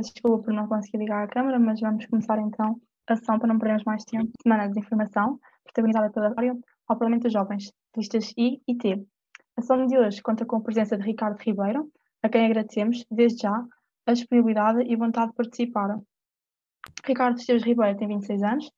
Peço desculpa por não conseguir ligar a câmera, mas vamos começar então a ação para não perdermos mais tempo. Semana de Desinformação, protagonizada pela Rádio ao Parlamento dos Jovens, listas I e T. A ação de hoje conta com a presença de Ricardo Ribeiro, a quem agradecemos, desde já, a disponibilidade e vontade de participar. Ricardo Esteves Ribeiro tem 26 anos,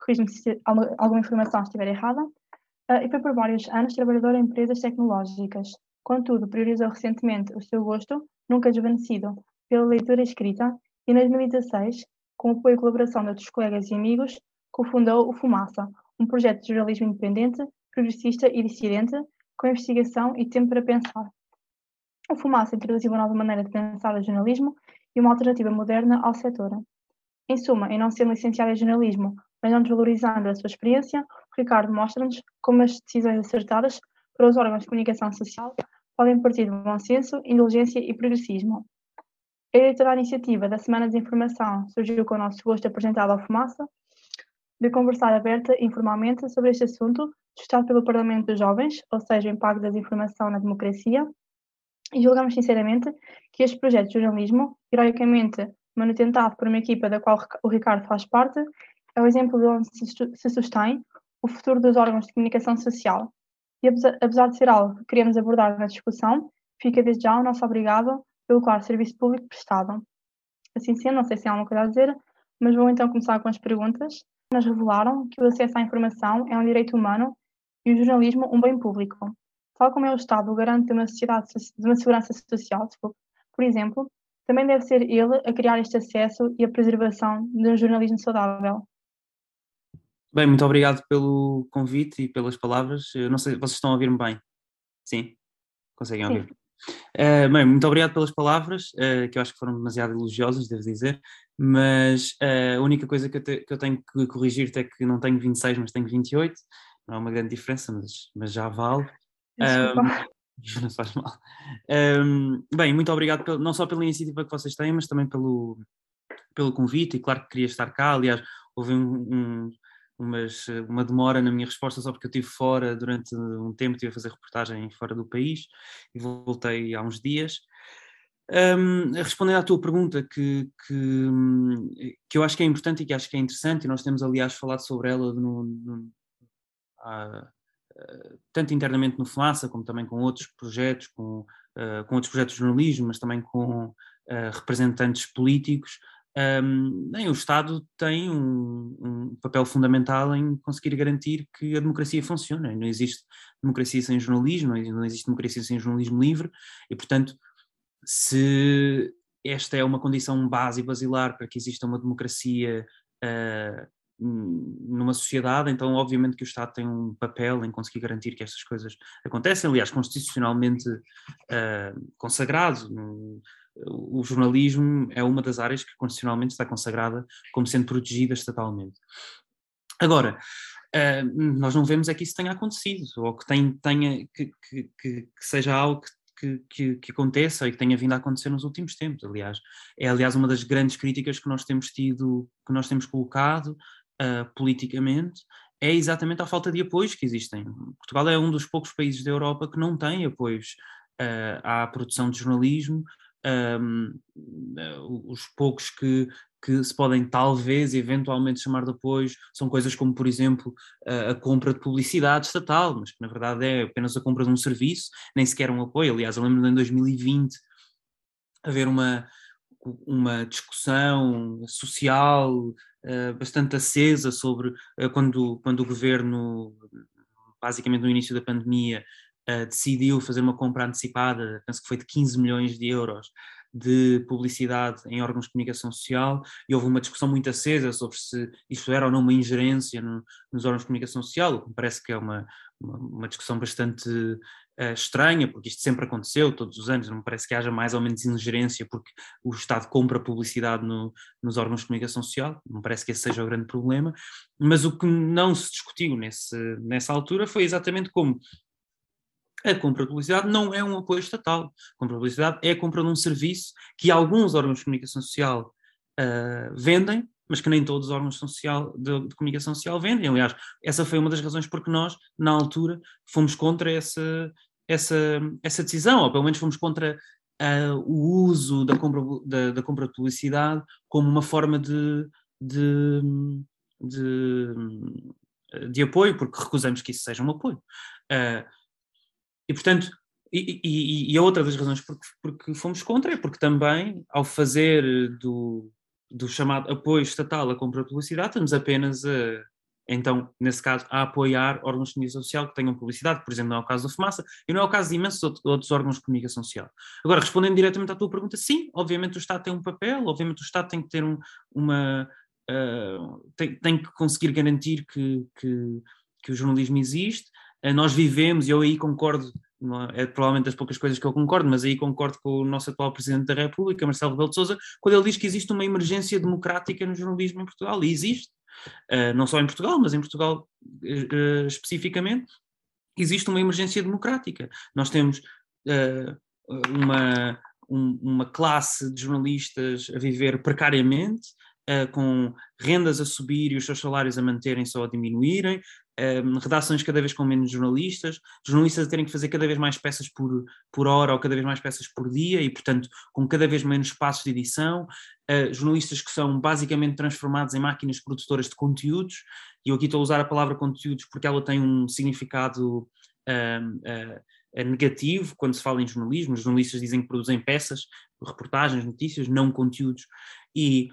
corrijo-me se alguma informação estiver errada, uh, e foi por vários anos trabalhador em empresas tecnológicas. Contudo, priorizou recentemente o seu gosto, nunca desvanecido, pela leitura escrita e, em 2016, com o apoio e colaboração de outros colegas e amigos, cofundou o Fumaça, um projeto de jornalismo independente, progressista e dissidente, com investigação e tempo para pensar. O Fumaça introduziu uma nova maneira de pensar o jornalismo e uma alternativa moderna ao setor. Em suma, em não sendo licenciado em jornalismo, mas não desvalorizando a sua experiência, Ricardo mostra-nos como as decisões acertadas para os órgãos de comunicação social podem partir de bom senso, indulgência e progressismo. A ideia da iniciativa da Semana de Informação surgiu com o nosso gosto apresentado ao Fumaça, de conversar aberta e informalmente sobre este assunto, testado pelo Parlamento dos Jovens, ou seja, o impacto da desinformação na democracia, e julgamos sinceramente que este projeto de jornalismo, heroicamente manutentado por uma equipa da qual o Ricardo faz parte, é o exemplo de onde se sustém o futuro dos órgãos de comunicação social. E apesar de ser algo que queremos abordar na discussão, fica desde já o nosso obrigado pelo claro serviço público prestado. Assim sendo, não sei se há alguma coisa a dizer, mas vou então começar com as perguntas. Nos revelaram que o acesso à informação é um direito humano e o jornalismo um bem público. Tal como é o Estado o garante de uma, sociedade, de uma segurança social, por exemplo, também deve ser ele a criar este acesso e a preservação de um jornalismo saudável. Bem, muito obrigado pelo convite e pelas palavras. Eu não sei, vocês estão a ouvir-me bem? Sim? Conseguem ouvir? Uh, bem, muito obrigado pelas palavras, uh, que eu acho que foram demasiado elogiosas, devo dizer, mas uh, a única coisa que eu, te, que eu tenho que corrigir é que não tenho 26, mas tenho 28, não é uma grande diferença, mas, mas já vale. Um, não faz mal. Um, bem, muito obrigado não só pela iniciativa que vocês têm, mas também pelo, pelo convite, e claro que queria estar cá, aliás, houve um, um umas, uma demora na minha resposta só porque eu estive fora durante um tempo, estive a fazer reportagem fora do país e voltei há uns dias. Um, respondendo à tua pergunta, que, que, que, eu acho que é importante e que acho que é interessante, e nós temos aliás falado sobre ela no, no, ah, tanto internamente no FLASA, como também com outros projetos, com, uh, com outros projetos de jornalismo, mas também com representantes políticos, um, o Estado tem um, um, papel fundamental em conseguir garantir que a democracia funcione. Não existe democracia sem jornalismo, não existe democracia sem jornalismo livre, e, portanto, se esta é uma condição base e basilar para que exista uma democracia uh, numa sociedade, então obviamente que o Estado tem um papel em conseguir garantir que estas coisas acontecem, aliás, constitucionalmente uh, consagrado. No, o jornalismo é uma das áreas que constitucionalmente está consagrada como sendo protegida estatalmente. Agora, uh, nós não vemos é que isso tenha acontecido, ou que, tem, tenha, que, que, que seja algo que, que, que, aconteça e que tenha vindo a acontecer nos últimos tempos, aliás. É, aliás, uma das grandes críticas que nós temos tido, que nós temos colocado uh, politicamente, é exatamente a falta de apoios que existem. Portugal é um dos poucos países da Europa que não tem apoios uh, à produção de jornalismo, um, os poucos que, que se podem talvez eventualmente chamar de apoios são coisas como, por exemplo, a, compra de publicidade estatal, mas que na verdade é apenas a compra de um serviço, nem sequer um apoio. Aliás, eu lembro-me em 2020 haver uma, uma discussão social uh, bastante acesa sobre uh, quando, quando o governo, basicamente no início da pandemia, uh, decidiu fazer uma compra antecipada, penso que foi de 15 milhões de euros, de publicidade em órgãos de comunicação social e houve uma discussão muito acesa sobre se isto era ou não uma ingerência no, nos órgãos de comunicação social, o que me parece que é uma, uma, uma discussão bastante uh, estranha, porque isto sempre aconteceu todos os anos, não me parece que haja mais ou menos ingerência porque o Estado compra publicidade no, nos órgãos de comunicação social, não me parece que esse seja o grande problema, mas o que não se discutiu nesse, nessa altura foi exatamente como a compra de publicidade não é um apoio estatal. A compra de publicidade é a compra de um serviço que alguns órgãos de comunicação social uh, vendem, mas que nem todos os órgãos social, de, de, comunicação social vendem. Aliás, essa foi uma das razões porque nós, na altura, fomos contra essa, essa, essa decisão, ou pelo menos fomos contra uh, o uso da compra, da, da, compra de publicidade como uma forma de, de, de, de, apoio, porque recusamos que isso seja um apoio. Uh, e, portanto, e, e, e, a outra das razões porque, porque fomos contra é porque também, ao fazer do, do chamado apoio estatal à compra de publicidade, estamos apenas a, então, nesse caso, a apoiar órgãos de comunicação social que tenham publicidade, por exemplo, não é o caso da Fumaça, e não é o caso de imensos outros órgãos de comunicação social. Agora, respondendo diretamente à tua pergunta, sim, obviamente o Estado tem um papel, obviamente o Estado tem que ter um, uma. Uh, tem, tem, que conseguir garantir que, que, que o jornalismo existe. Uh, nós vivemos, e eu aí concordo é? provavelmente das poucas coisas que eu concordo, mas aí concordo com o nosso atual Presidente da República, Marcelo Rebelo de Sousa, quando ele diz que existe uma emergência democrática no jornalismo em Portugal, e existe, uh, não só em Portugal, mas em Portugal uh, especificamente, existe uma emergência democrática. Nós temos uma, um, uma classe de jornalistas a viver precariamente, com rendas a subir e os seus salários a manterem-se ou a diminuírem, uh, redações cada vez com menos jornalistas, jornalistas a terem que fazer cada vez mais peças por, por hora ou cada vez mais peças por dia e, portanto, com cada vez menos espaços de edição, uh, jornalistas que são basicamente transformados em máquinas produtoras de conteúdos, e eu aqui estou a usar a palavra conteúdos porque ela tem um significado negativo quando se fala em jornalismo. Os jornalistas dizem que produzem peças, reportagens, notícias, não conteúdos. E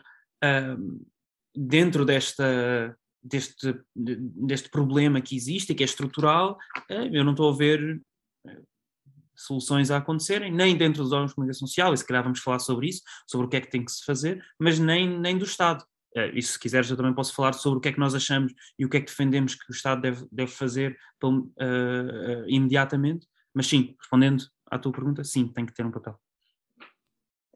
dentro desta, deste, deste problema que existe e que é estrutural, uh, eu não estou a ver eh, soluções a acontecerem, nem dentro dos órgãos de comunicação social, e se calhar vamos falar sobre isso, sobre o que é que tem que se fazer, mas nem, nem do Estado. Uh, e se quiseres eu também posso falar sobre o que é que nós achamos e o que é que defendemos que o Estado deve, deve fazer uh, imediatamente, mas sim, respondendo à tua pergunta, sim, tem que ter um papel.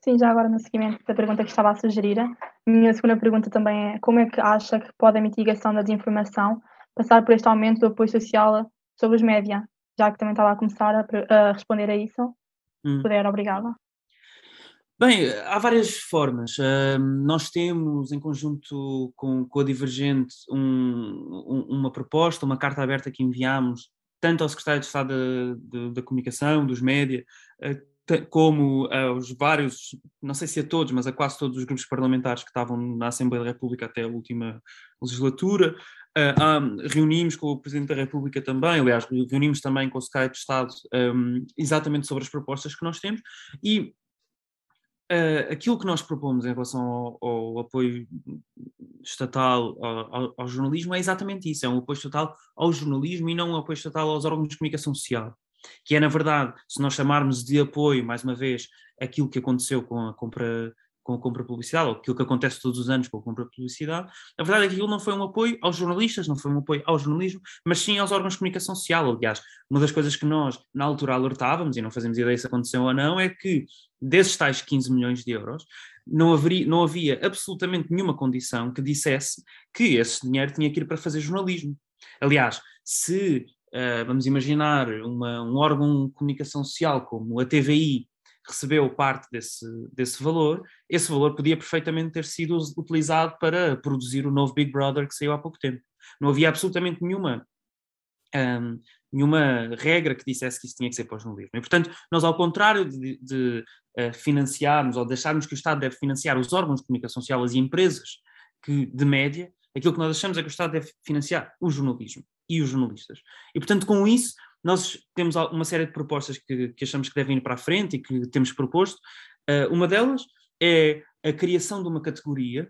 Sim, já agora no seguimento da pergunta que estava a sugerir, a minha segunda pergunta também é como é que acha que pode a mitigação da desinformação passar por este aumento do apoio social sobre os média? Já que também estava a começar a, a responder a isso, hum. se puder, obrigada. Bem, há várias formas. Uh, nós temos, em conjunto com, com a Divergente, um, um, uma proposta, uma carta aberta que enviámos tanto ao Secretário de Estado da Comunicação, dos média, uh, como aos vários, não sei se a todos, mas a quase todos os grupos parlamentares que estavam na Assembleia da República até a última legislatura. Uh, reunimos com o Presidente da República também, aliás, reunimos também com o Secretário de Estado um, exatamente sobre as propostas que nós temos e uh, aquilo que nós propomos em relação ao, ao apoio estatal ao, ao, jornalismo é exatamente isso, é um apoio estatal ao jornalismo e não um apoio estatal aos órgãos de comunicação social que é, na verdade, se nós chamarmos de apoio, mais uma vez, aquilo que aconteceu com a compra com a compra de publicidade, ou aquilo que acontece todos os anos com a compra de publicidade, a verdade é que aquilo não foi um apoio aos jornalistas, não foi um apoio ao jornalismo, mas sim aos órgãos de comunicação social. Aliás, uma das coisas que nós, na altura, alertávamos, e não fazemos ideia se aconteceu ou não, é que desses tais 15 milhões de euros, não, haveria, não havia absolutamente nenhuma condição que dissesse que esse dinheiro tinha que ir para fazer jornalismo. Aliás, se uh, vamos imaginar uma, um órgão de comunicação social como a TVI recebeu parte desse, desse valor, esse valor podia perfeitamente ter sido utilizado para produzir o novo Big Brother que saiu há pouco tempo. Não havia absolutamente nenhuma, um, nenhuma regra que dissesse que isso tinha que ser para o jornalismo. E, portanto, nós, ao contrário de, de uh, financiarmos ou deixarmos que o Estado deve financiar os órgãos de comunicação social, as empresas que, de média, aquilo que nós achamos é que o Estado deve financiar o jornalismo e os jornalistas. E, portanto, com isso, nós temos uma série de propostas que, que achamos que devem ir para a frente e que temos proposto. Uh, uma delas é a criação de uma categoria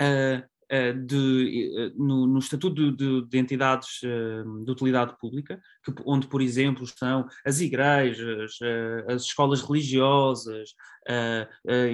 uh, uh, de, no, no, Estatuto de, de Entidades de Utilidade Pública, que, onde, por exemplo, estão as igrejas, as escolas religiosas,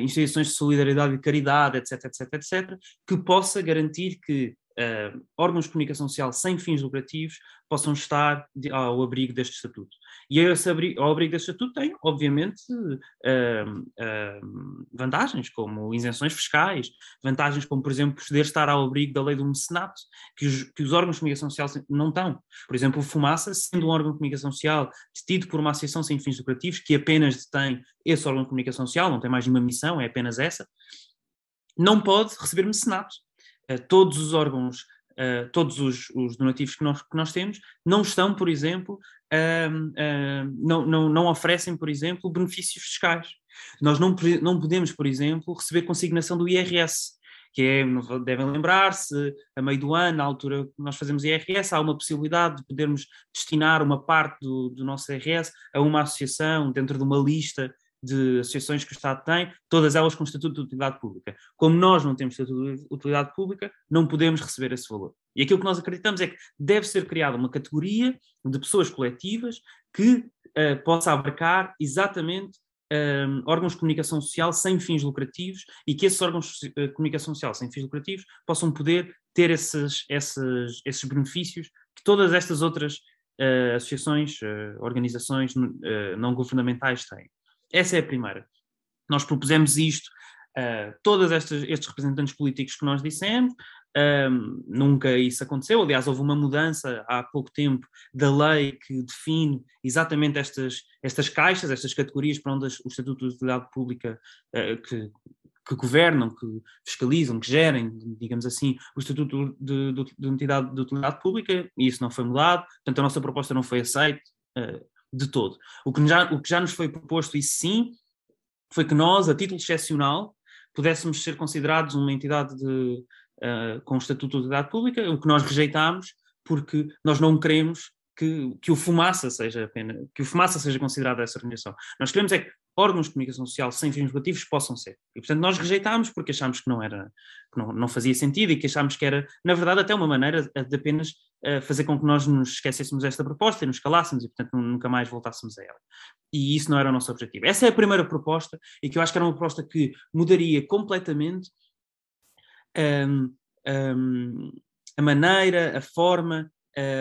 instituições de solidariedade e caridade, etc, etc, etc, que possa garantir que uh, órgãos de comunicação social sem fins lucrativos possam estar de, ao abrigo deste estatuto. E esse abrigo, ao abrigo deste estatuto tem, obviamente, uh, uh, vantagens, como isenções fiscais, vantagens como, por exemplo, poder estar ao abrigo da lei do mecenato, que os, que os órgãos de comunicação social não estão. Por exemplo, o Fumaça, sendo um órgão de comunicação social detido por uma associação sem fins lucrativos, que apenas detém esse órgão de comunicação social, não tem mais nenhuma missão, é apenas essa, não pode receber mecenato. Eh, todos os órgãos uh, todos os, os, donativos que nós, que nós temos, não estão, por exemplo, não, não, não oferecem, por exemplo, benefícios fiscais. Nós não, não podemos, por exemplo, receber consignação do IRS que é, devem lembrar-se, a meio do ano, na altura que nós fazemos IRS, há uma possibilidade de podermos destinar uma parte do, do nosso IRS a uma associação dentro de uma lista de associações que o Estado tem, todas elas com estatuto de utilidade pública. Como nós não temos estatuto de utilidade pública, não podemos receber esse valor. E aquilo que nós acreditamos é que deve ser criada uma categoria de pessoas coletivas que uh, possa abarcar exatamente um, órgãos de comunicação social sem fins lucrativos e que esses órgãos de comunicação social sem fins lucrativos possam poder ter esses, esses, esses benefícios que todas estas outras uh, associações, uh, organizações uh, não governamentais têm. Essa é a primeira. Nós propusemos isto a todos estes representantes políticos que nós dissemos, um, nunca isso aconteceu. Aliás, houve uma mudança há pouco tempo da lei que define exatamente estas, estas caixas, estas categorias para onde o Estatuto de Utilidade Pública uh, que, que, governam, que fiscalizam, que gerem, digamos assim, o Estatuto de, de, de Utilidade Pública, e isso não foi mudado, portanto a nossa proposta não foi aceita uh, de todo. O que, já, o que já nos foi proposto, e sim, foi que nós, a título excepcional, pudéssemos ser considerados uma entidade de, uh, com Estatuto de Utilidade Pública, o que nós rejeitámos porque nós não queremos que, que o Fumaça seja apenas, que o Fumaça seja considerado essa organização. Nós queremos é que órgãos de comunicação social sem fins lucrativos possam ser. E, portanto, nós rejeitámos porque achámos que não era, que não, não fazia sentido e que achámos que era, na verdade, até uma maneira de apenas uh, fazer com que nós nos esquecêssemos desta proposta e nos calássemos e, portanto, nunca mais voltássemos a ela. E isso não era o nosso objetivo. Essa é a primeira proposta e que eu acho que era uma proposta que mudaria completamente um, um, a maneira, a forma,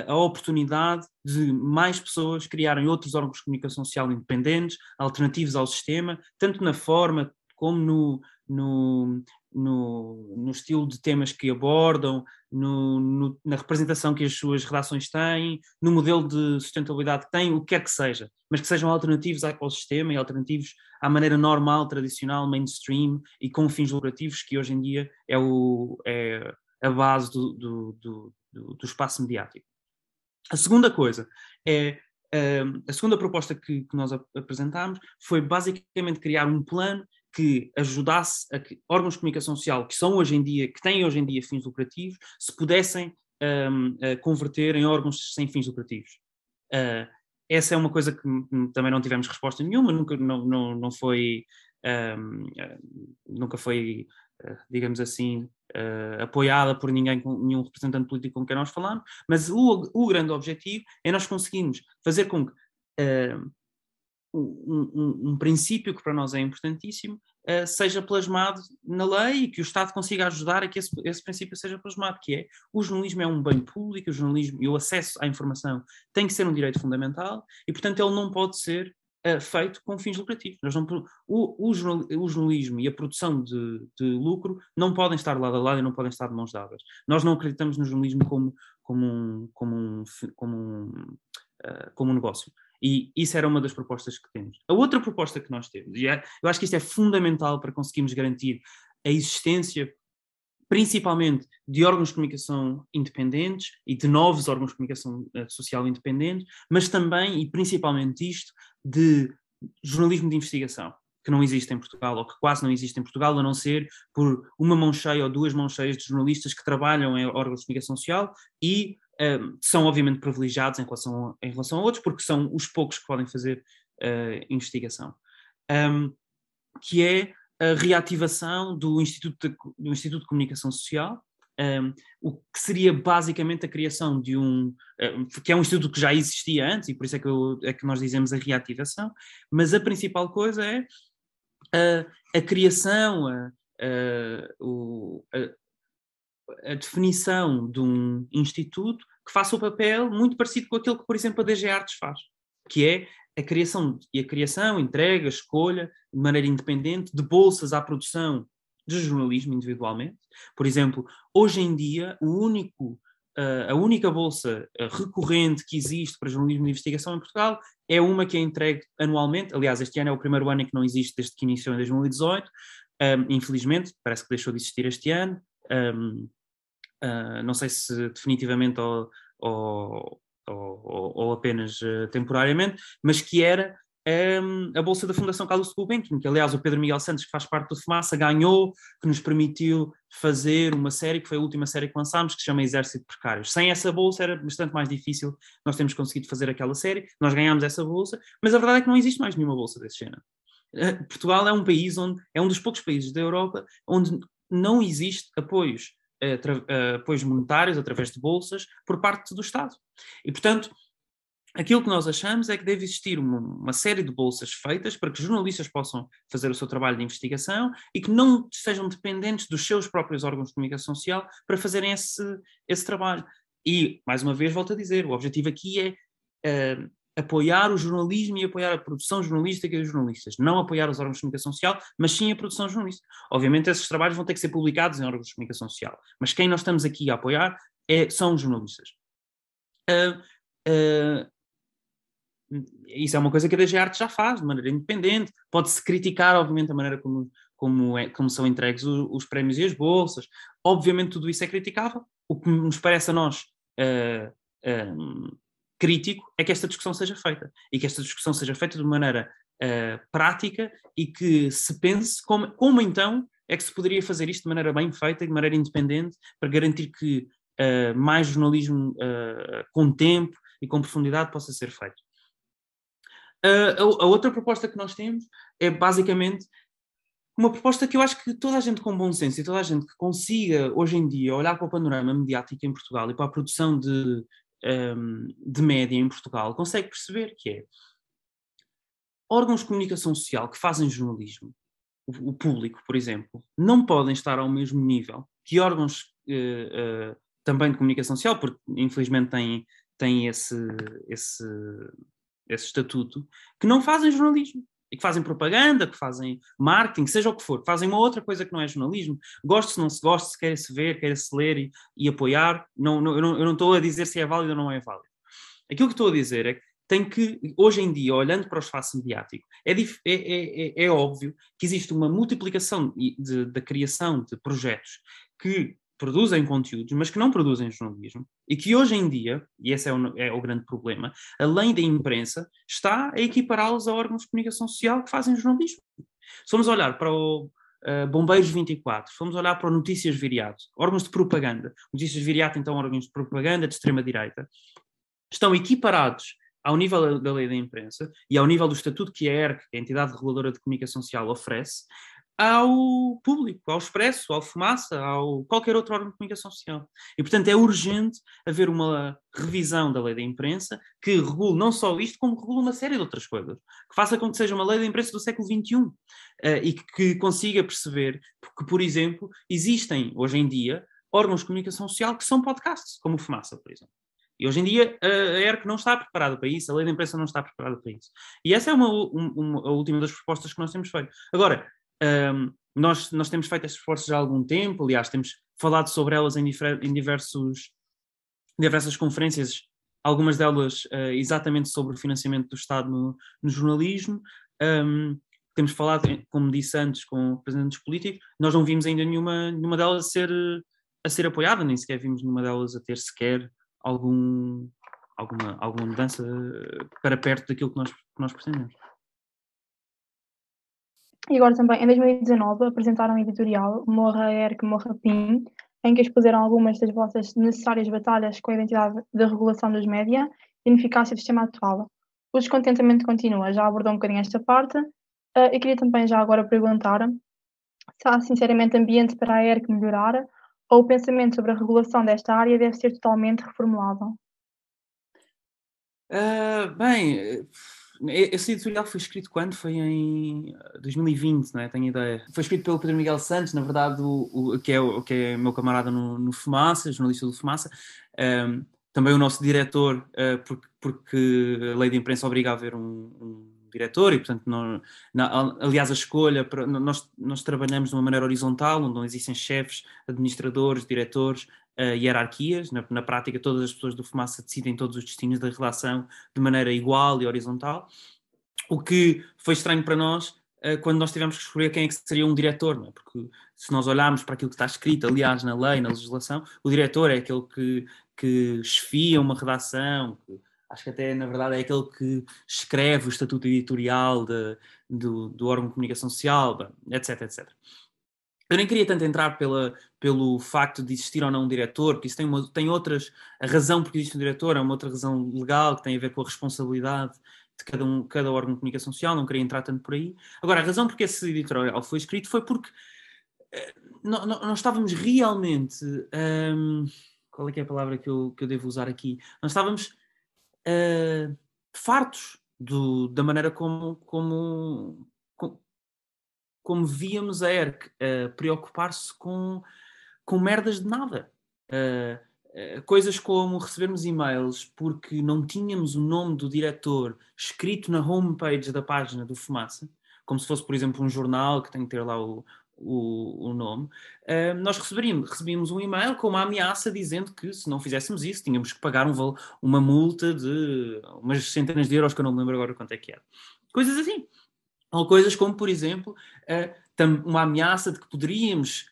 a oportunidade de mais pessoas criarem outros órgãos de comunicação social independentes, alternativos ao sistema, tanto na forma como no, no, no, no estilo de temas que abordam, no, no, na representação que as suas redações têm, no modelo de sustentabilidade que têm, o que quer que seja, mas que sejam alternativos ao sistema e alternativos à maneira normal, tradicional, mainstream e com fins lucrativos, que hoje em dia é, o, é a base do, do, do, do espaço mediático. A segunda coisa é hum, a segunda proposta que, que, nós apresentámos foi basicamente criar um plano que ajudasse a que órgãos de comunicação social que são hoje em dia, que têm hoje em dia fins lucrativos, se pudessem um, converter em órgãos sem fins lucrativos. Uh, essa é uma coisa que também não tivemos resposta nenhuma, nunca não, não, não foi um, nunca foi, digamos assim, uh, apoiada por ninguém, nenhum representante político com quem nós falamos, mas o, o grande objetivo é nós conseguirmos fazer com que um, um, um, princípio que para nós é importantíssimo uh, seja plasmado na lei e que o Estado consiga ajudar a que esse, esse, princípio seja plasmado, que é o jornalismo é um bem público, o jornalismo e o acesso à informação tem que ser um direito fundamental e, portanto, ele não pode ser uh, feito com fins lucrativos. Nós não, o, o, o, jornalismo e a produção de, de, lucro não podem estar lado a lado e não podem estar de mãos dadas. Nós não acreditamos no jornalismo como, como um, como um, como um, uh, como um negócio. E isso era uma das propostas que temos. A outra proposta que nós temos, e é, eu acho que isto é fundamental para conseguirmos garantir a existência, principalmente, de órgãos de comunicação independentes e de novos órgãos de comunicação eh, social independentes, mas também e principalmente isto de jornalismo de investigação que não existe em Portugal, ou que quase não existe em Portugal, a não ser por uma mão cheia ou duas mãos cheias de jornalistas que trabalham em órgãos de comunicação social e um, são obviamente privilegiados em relação, a, em relação a outros, porque são os poucos que podem fazer uh, investigação. Um, que é a reativação do Instituto de, do Instituto de Comunicação Social, um, o que seria basicamente a criação de um, que é um instituto que já existia antes, e por isso é que, eu, é que nós dizemos a reativação, mas a principal coisa é a, a criação, a, a, o, a, definição de um instituto que faça o papel muito parecido com aquilo que, por exemplo, a DG Artes faz, que é a criação e a criação, entrega, escolha, de maneira independente, de bolsas à produção de jornalismo individualmente. Por exemplo, hoje em dia, o único a única bolsa recorrente que existe para jornalismo de investigação em Portugal é uma que é entregue anualmente. Aliás, este ano é o primeiro ano em que não existe desde que iniciou em 2018. Um, infelizmente, parece que deixou de existir este ano. Um, uh, não sei se definitivamente ou, ou, ou, ou apenas uh, temporariamente, mas que era um, a bolsa da Fundação Carlos Gulbenkian, que aliás o Pedro Miguel Santos, que faz parte do Fumaça, ganhou, que nos permitiu fazer uma série, que foi a última série que lançámos, que se chama Exército de Precários. Sem essa bolsa era bastante mais difícil nós termos conseguido fazer aquela série, nós ganhámos essa bolsa, mas a verdade é que não existe mais nenhuma bolsa desse género. Uh, Portugal é um país onde, é um dos poucos países da Europa onde não existe apoios, apoios monetários através de bolsas por parte do Estado. E, portanto, aquilo que nós achamos é que deve existir uma, uma, série de bolsas feitas para que jornalistas possam fazer o seu trabalho de investigação e que não sejam dependentes dos seus próprios órgãos de comunicação social para fazerem esse, esse trabalho. E, mais uma vez, volto a dizer, o objetivo aqui é uh, apoiar o jornalismo e apoiar a produção jornalística dos jornalistas. Não apoiar os órgãos de comunicação social, mas sim a produção jornalística. Obviamente, esses trabalhos vão ter que ser publicados em órgãos de comunicação social, mas quem nós estamos aqui a apoiar é, são os jornalistas. Uh, uh, isso é uma coisa que a DG Arte já faz, de maneira independente. Pode-se criticar, obviamente, a maneira como, como, é, como são entregues os, os, prémios e as bolsas. Obviamente, tudo isso é criticável. O que nos parece a nós uh, crítico é que esta discussão seja feita. E que esta discussão seja feita de maneira uh, prática e que se pense como, como então é que se poderia fazer isto de maneira bem feita, de maneira independente, para garantir que mais jornalismo com tempo e com profundidade possa ser feito. Uh, a, a, outra proposta que nós temos é basicamente uma proposta que eu acho que toda a gente com bom senso e toda a gente que consiga hoje em dia olhar para o panorama mediático em Portugal e para a produção de, um, de média em Portugal consegue perceber que é órgãos de comunicação social que fazem jornalismo, o, o público, por exemplo, não podem estar ao mesmo nível que órgãos uh, uh, também de comunicação social, porque infelizmente têm, têm esse, esse esse estatuto, que não fazem jornalismo. E que fazem propaganda, que fazem marketing, seja o que for, fazem uma outra coisa que não é jornalismo. Goste-se, não se goste, se quer se ver, quer se ler e, e apoiar. Não, não, eu, não, estou a dizer se é válido ou não é válido. Aquilo que estou a dizer é que tem que, hoje em dia, olhando para o espaço mediático, é, é, é, é, é óbvio que existe uma multiplicação da criação de projetos que produzem conteúdos, mas que não produzem jornalismo, e que hoje em dia, e esse é o, é o grande problema, além da imprensa, está a equipará-los a órgãos de comunicação social que fazem jornalismo. Se formos olhar para o uh, Bombeiros 24, se formos olhar para o Notícias Viriato, órgãos de propaganda, Notícias Viriato, então, órgãos de propaganda de extrema-direita, estão equiparados ao nível da lei da imprensa e ao nível do estatuto que a ERC, a entidade reguladora de comunicação social, oferece, ao público, ao Expresso, ao Fumaça, ao qualquer outro órgão de comunicação social. E, portanto, é urgente haver uma revisão da lei da imprensa que regule não só isto, como regule uma série de outras coisas. Que faça com que seja uma lei da imprensa do século XXI uh, eh, e que consiga perceber que, por exemplo, existem hoje em dia órgãos de comunicação social que são podcasts, como o Fumaça, por exemplo. E hoje em dia a ERC não está preparada para isso, a lei da imprensa não está preparada para isso. E essa é uma, uma, a última das propostas que nós temos feito. Agora, um, nós, nós temos feito estes esforços há algum tempo, aliás, temos falado sobre elas em, em diversos, diversas conferências, algumas delas uh, exatamente sobre o financiamento do Estado no, no jornalismo. Um, temos falado, como disse antes, com representantes políticos, nós não vimos ainda nenhuma, nenhuma delas a ser, a ser apoiada, nem sequer vimos nenhuma delas a ter sequer algum, alguma, alguma mudança para perto daquilo que nós, que nós pretendemos. E agora também, em 2019, apresentaram um editorial, Morra ERC, Morra PIN, em que expuseram algumas das vossas necessárias batalhas com a identidade da regulação dos média e ineficácia do sistema atual. O descontentamento continua, já abordou um bocadinho esta parte, uh, e queria também já agora perguntar se há sinceramente ambiente para a ERC melhorar ou o pensamento sobre a regulação desta área deve ser totalmente reformulado? Uh, bem, esse editorial foi escrito quando? Foi em 2020, não é? Tenho ideia. Foi escrito pelo Pedro Miguel Santos, na verdade, o, o que, é, o que é meu camarada no, no Fumaça, jornalista do Fumaça. Um, também o nosso diretor, uh, porque, porque, a lei de imprensa obriga a haver um, um diretor e, portanto, não, na, aliás, a escolha, para, nós, nós trabalhamos de uma maneira horizontal, onde não existem chefes, administradores, diretores, uh, hierarquias. Na, na, prática, todas as pessoas do Fumaça decidem todos os destinos da relação de maneira igual e horizontal. O que foi estranho para nós uh, quando nós tivemos que escolher quem é que seria um diretor, é? Porque se nós olharmos para aquilo que está escrito, aliás, na lei, na legislação, o diretor é aquele que, que esfia uma redação, que, acho que até, na verdade, é aquele que escreve o estatuto editorial de, do, do órgão de comunicação social, etc, etc. Eu nem queria tanto entrar pela, pelo facto de existir ou não um diretor, porque isso tem, uma, tem outras. A razão porque existe um diretor é uma outra razão legal que tem a ver com a responsabilidade de cada, um, cada órgão de comunicação social, não queria entrar tanto por aí. Agora, a razão porque esse editorial foi escrito foi porque uh, nós estávamos realmente. Um, qual é é a palavra que eu, que eu devo usar aqui? Nós estávamos uh, fartos do, da maneira como, como, como víamos a ERC uh, preocupar-se com, com merdas de nada. Uh, coisas como recebermos e-mails porque não tínhamos o nome do diretor escrito na homepage da página do Fumaça, como se fosse, por exemplo, um jornal que tem que ter lá o, o, o nome, nós receberíamos, recebíamos um e-mail com uma ameaça dizendo que se não fizéssemos isso tínhamos que pagar um, uma multa de umas centenas de euros que eu não me lembro agora quanto é que era. Coisas assim. Ou coisas como, por exemplo, uma ameaça de que poderíamos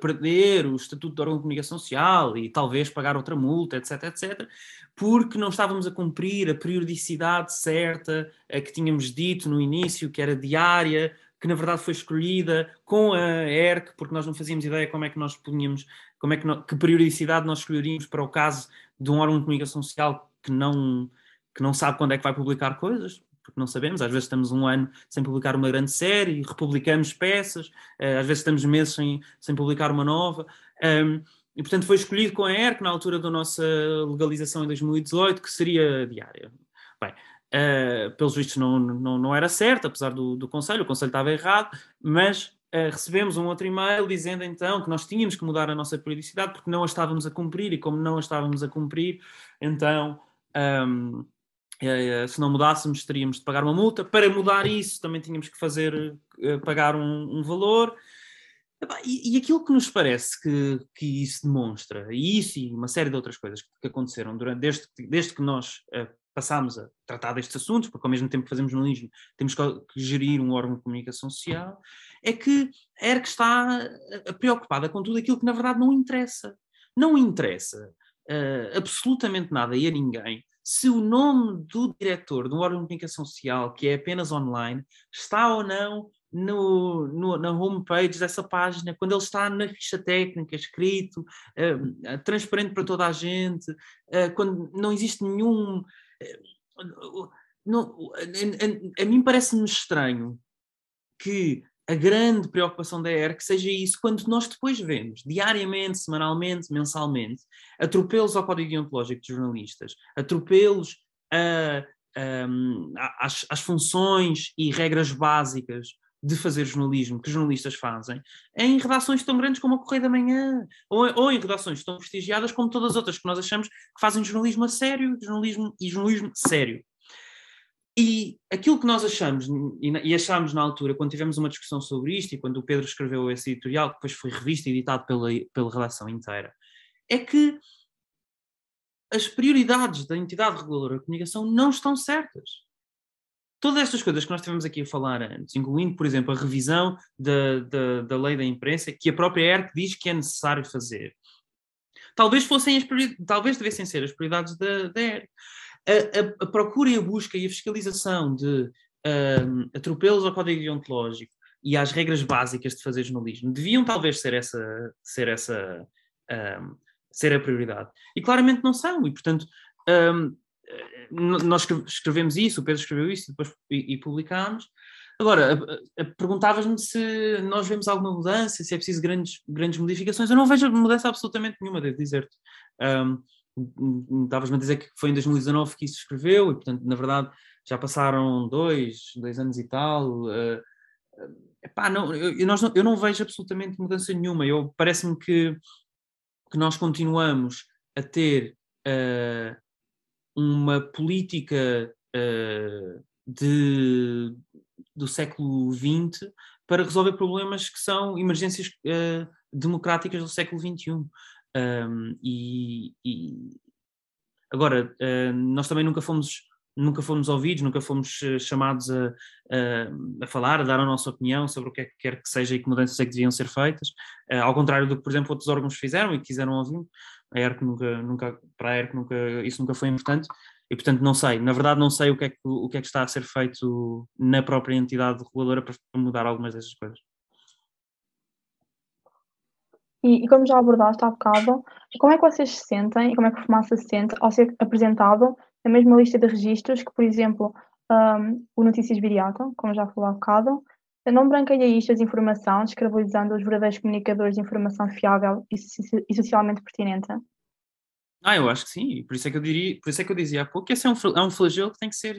perder o estatuto de órgão de comunicação social e talvez pagar outra multa, etc, etc, porque não estávamos a cumprir a periodicidade certa que tínhamos dito no início, que era diária, que na verdade foi escolhida com a ERC, porque nós não fazíamos ideia como é que nós punhamos, como é que, que periodicidade nós escolheríamos para o caso de um órgão de comunicação social que não, que não sabe quando é que vai publicar coisas porque não sabemos. Às vezes estamos um ano sem publicar uma grande série, republicamos peças, eh, às vezes estamos meses sem, sem publicar uma nova. Um, e, portanto, foi escolhido com a ERC, na altura da nossa legalização em 2018, que seria diária. Bem, uh, pelos vistos não, não, não era certo, apesar do, do Conselho, o Conselho estava errado, mas Uh, recebemos um outro e-mail dizendo então que nós tínhamos que mudar a nossa periodicidade porque não a estávamos a cumprir e como não a estávamos a cumprir, então um, se não mudássemos, teríamos de pagar uma multa. Para mudar isso, também tínhamos que fazer uh, pagar um, um valor. E, e, aquilo que nos parece que, que isso demonstra, e isso e uma série de outras coisas que, aconteceram durante, desde, desde que nós uh, passámos a tratar destes assuntos, porque ao mesmo tempo que fazemos jornalismo, temos que, que gerir um órgão de comunicação social, é que a ERC está preocupada com tudo aquilo que na verdade não interessa. Não interessa uh, absolutamente nada e a ninguém se o nome do diretor do órgão de comunicação social, que é apenas online, está ou não no, no, na homepage dessa página, quando ele está na ficha técnica, escrito, uh, transparente para toda a gente, uh, quando não existe nenhum. Uh, não, a, a, a mim parece-me estranho que a grande preocupação da ERC seja isso quando nós depois vemos, diariamente, semanalmente, mensalmente, atropelos ao código deontológico de jornalistas, atropelos a, a, às, às funções e regras básicas de fazer jornalismo que jornalistas fazem em redações tão grandes como a Correio da Manhã, ou, ou, em redações tão prestigiadas como todas as outras que nós achamos que fazem jornalismo a sério jornalismo, e jornalismo sério. E aquilo que nós achamos, e achámos na altura, quando tivemos uma discussão sobre isto, e quando o Pedro escreveu esse editorial, que depois foi revisto e editado pela, pela redação inteira, é que as prioridades da entidade reguladora de comunicação não estão certas. Todas estas coisas que nós tivemos aqui a falar antes, incluindo, por exemplo, a revisão da, da, da lei da imprensa, que a própria ERC diz que é necessário fazer, talvez fossem as talvez devessem ser as prioridades da, da ERC a, a, procura e a busca e a fiscalização de um, atropelos ao código deontológico e às regras básicas de fazer jornalismo deviam talvez ser essa, ser essa um, ser a prioridade. E claramente não são, e portanto um, nós escrevemos isso, o Pedro escreveu isso depois e, e publicámos. Agora, perguntavas-me se nós vemos alguma mudança, se é preciso grandes, grandes modificações. Eu não vejo mudança absolutamente nenhuma, devo dizer-te. Um, estavas-me a dizer que foi em 2019 que isso escreveu, e portanto, na verdade, já passaram dois, dois anos e tal. Uh, epá, não, eu, nós não, eu não vejo absolutamente mudança nenhuma. Eu Parece-me que, que nós continuamos a ter uh, uma política uh, de, do século XX para resolver problemas que são emergências democráticas do século XXI. Um, e, e, agora, uh, nós também nunca fomos, nunca fomos ouvidos, nunca fomos uh, chamados a, a, a, falar, a dar a nossa opinião sobre o que é que quer que seja e que mudanças é que deviam ser feitas, uh, ao contrário do que, por exemplo, outros órgãos fizeram e quiseram ouvir. A ERC nunca, nunca, para a ERC nunca, isso nunca foi importante e, portanto, não sei. Na verdade, não sei o que é que, o que, é que está a ser feito na própria entidade reguladora para mudar algumas dessas coisas. E, e, como já abordaste há bocado, como é que vocês se sentem e como é que o FUMASA se sente ao ser apresentado na mesma lista de registros que, por exemplo, um, o Notícias Viriato, como já falou há bocado, não branqueia isto as informação, descredibilizando os verdadeiros comunicadores de informação fiável e, e, socialmente pertinente? Ah, eu acho que sim, por isso é que eu, diria, por isso é que eu dizia há pouco que esse é um, é um flagelo que tem que ser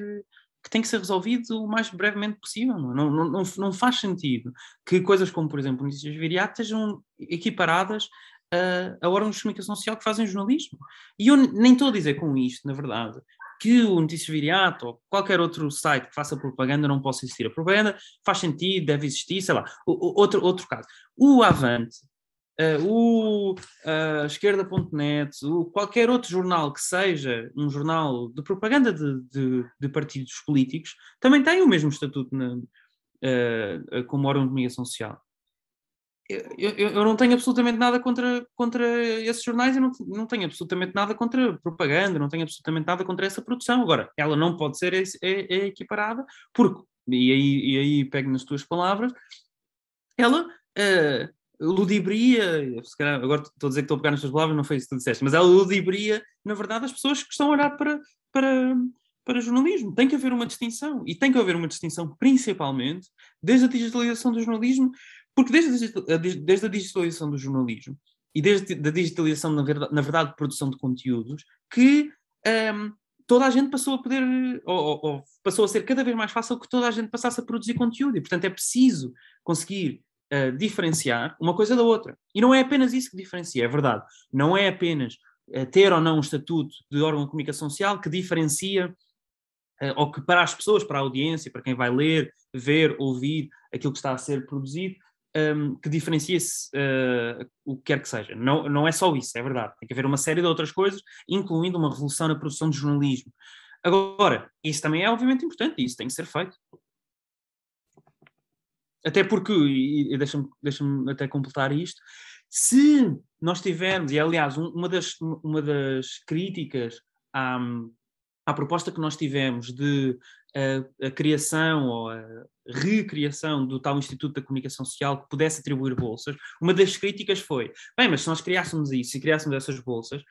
que tem que ser resolvido o mais brevemente possível. Não, não, não, não faz sentido que coisas como, por exemplo, notícias viriatas sejam equiparadas a, a órgãos de comunicação social que fazem jornalismo. E eu nem estou a dizer com isto, na verdade, que o Notícias Viriato ou qualquer outro site que faça propaganda não possa existir. A propaganda faz sentido, deve existir, sei lá. O, outro, outro caso. O Avante, uh, o uh, Esquerda.net, o, qualquer outro jornal que seja um jornal de propaganda de, de, de partidos políticos, também tem o mesmo estatuto na, uh, como órgão de comunicação social eu, eu, não tenho absolutamente nada contra, contra esses jornais e não, não tenho absolutamente nada contra propaganda, não tenho absolutamente nada contra essa produção. Agora, ela não pode ser é, é, é equiparada, porque, e aí, e aí pego nas tuas palavras, ela uh, ludibria, calhar, agora estou a dizer que estou a pegar nas palavras, não foi isso que tu disseste, mas ela ludibria, na verdade, as pessoas que estão a olhar para, para, para jornalismo. Tem que haver uma distinção, e tem que haver uma distinção principalmente desde a digitalização do jornalismo porque desde a, desde a digitalização do jornalismo e desde a digitalização, na verdade, na verdade de produção de conteúdos, que um, toda a gente passou a poder, ou, ou, passou a ser cada vez mais fácil que toda a gente passasse a produzir conteúdo. E, portanto, é preciso conseguir uh, diferenciar uma coisa da outra. E não é apenas isso que diferencia, é verdade. Não é apenas uh, ter ou não um estatuto de órgão de comunicação social que diferencia uh, ou que para as pessoas, para a audiência, para quem vai ler, ver, ouvir aquilo que está a ser produzido, um, que diferencie-se uh, o que quer que seja. Não, não é só isso, é verdade. Tem que haver uma série de outras coisas, incluindo uma revolução na produção de jornalismo. Agora, isso também é obviamente importante isso tem que ser feito. Até porque, e, deixa-me deixa até completar isto, se nós tivermos, e aliás, uma das, uma das críticas à, à proposta que nós tivemos de a, a, criação ou a recriação do tal Instituto da Comunicação Social que pudesse atribuir bolsas, uma das críticas foi: bem, mas se nós criássemos isso e criássemos essas bolsas,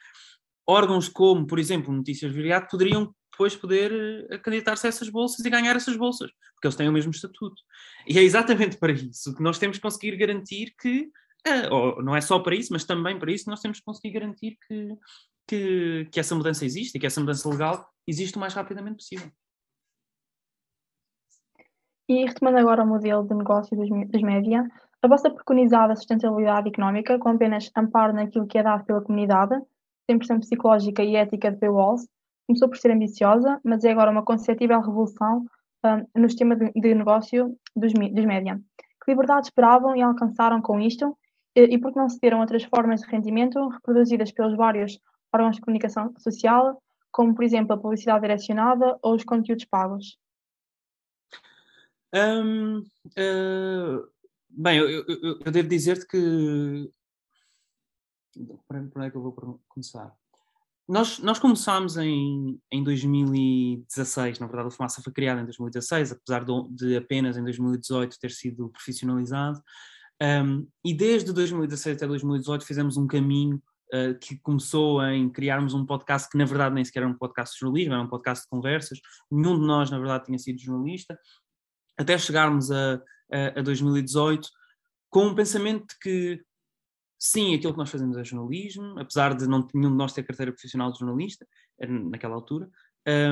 órgãos como, por exemplo, Notícias Viriato poderiam depois poder eh, candidatar-se a essas bolsas e ganhar essas bolsas, porque eles têm o mesmo estatuto. E é exatamente para isso que nós temos que conseguir garantir que, eh, ou não é só para isso, mas também para isso, nós temos que conseguir garantir que, que, que essa mudança existe e que essa mudança legal existe o mais rapidamente possível. E retomando agora o modelo de negócio dos, dos média, a vossa preconizada sustentabilidade económica, com apenas amparo naquilo que é dado pela comunidade, 100% psicológica e ética de Paywalls, começou por ser ambiciosa, mas é agora uma conceituável revolução um, no sistema de, de negócio dos, dos média. Que liberdade esperavam e alcançaram com isto? E, e por que não cederam outras formas de rendimento reproduzidas pelos vários órgãos de comunicação social, como por exemplo a publicidade direcionada ou os conteúdos pagos? Um, uh, bem, eu, eu, eu devo dizer-te que. Por onde é que eu vou começar? Nós, nós começámos em, em 2016, na verdade, a Fumaça foi criada em 2016, apesar de, de apenas em 2018 ter sido profissionalizado. Um, e desde 2016 até 2018 fizemos um caminho uh, que começou em criarmos um podcast que, na verdade, nem sequer era um podcast de jornalismo, era um podcast de conversas. Nenhum de nós, na verdade, tinha sido jornalista até chegarmos a, a, a 2018 com um pensamento de que sim, aquilo que nós fazemos é jornalismo, apesar de não nenhum de nós ter carteira profissional de jornalista naquela altura,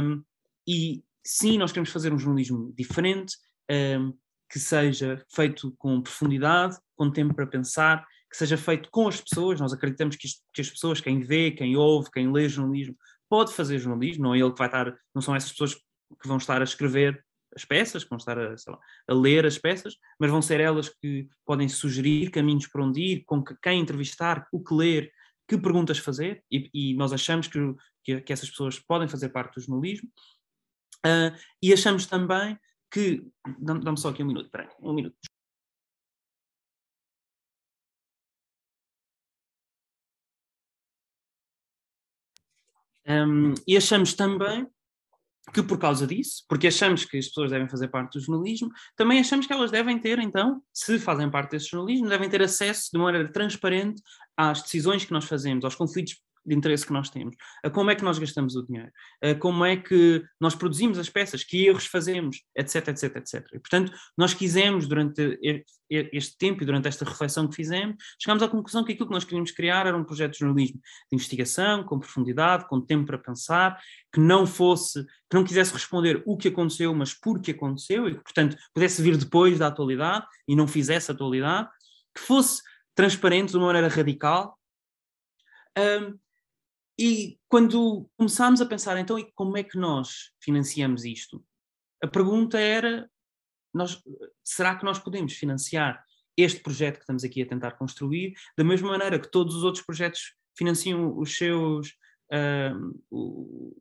um, e sim, nós queremos fazer um jornalismo diferente, um, que seja feito com profundidade, com tempo para pensar, que seja feito com as pessoas. Nós acreditamos que, isto, que as pessoas, quem vê, quem ouve, quem lê jornalismo, pode fazer jornalismo, não é ele que vai estar, não são essas pessoas que vão estar a escrever as peças, que vão estar a, lá, a, ler as peças, mas vão ser elas que podem sugerir caminhos para onde ir, com que, quem entrevistar, o que ler, que perguntas fazer, e, e nós achamos que, que, que, essas pessoas podem fazer parte do jornalismo. Uh, e achamos também que. Dá-me só aqui um minuto, peraí, um minuto. Um, e achamos também que por causa disso, porque achamos que as pessoas devem fazer parte do jornalismo, também achamos que elas devem ter, então, se fazem parte desse jornalismo, devem ter acesso de maneira transparente às decisões que nós fazemos, aos conflitos de interesse que nós temos, a como é que nós gastamos o dinheiro, a como é que nós produzimos as peças, que erros fazemos, etc, etc, etc. E, portanto, nós quisemos, durante este tempo e durante esta reflexão que fizemos, chegámos à conclusão que aquilo que nós queríamos criar era um projeto de jornalismo de investigação, com profundidade, com tempo para pensar, que não fosse, que não quisesse responder o que aconteceu, mas por que aconteceu, e que, portanto, pudesse vir depois da atualidade e não fizesse atualidade, que fosse transparente de uma maneira radical, um, e quando começámos a pensar, então, e como é que nós financiamos isto? A pergunta era: nós, será que nós podemos financiar este projeto que estamos aqui a tentar construir da mesma maneira que todos os outros projetos financiam os seus. Uh,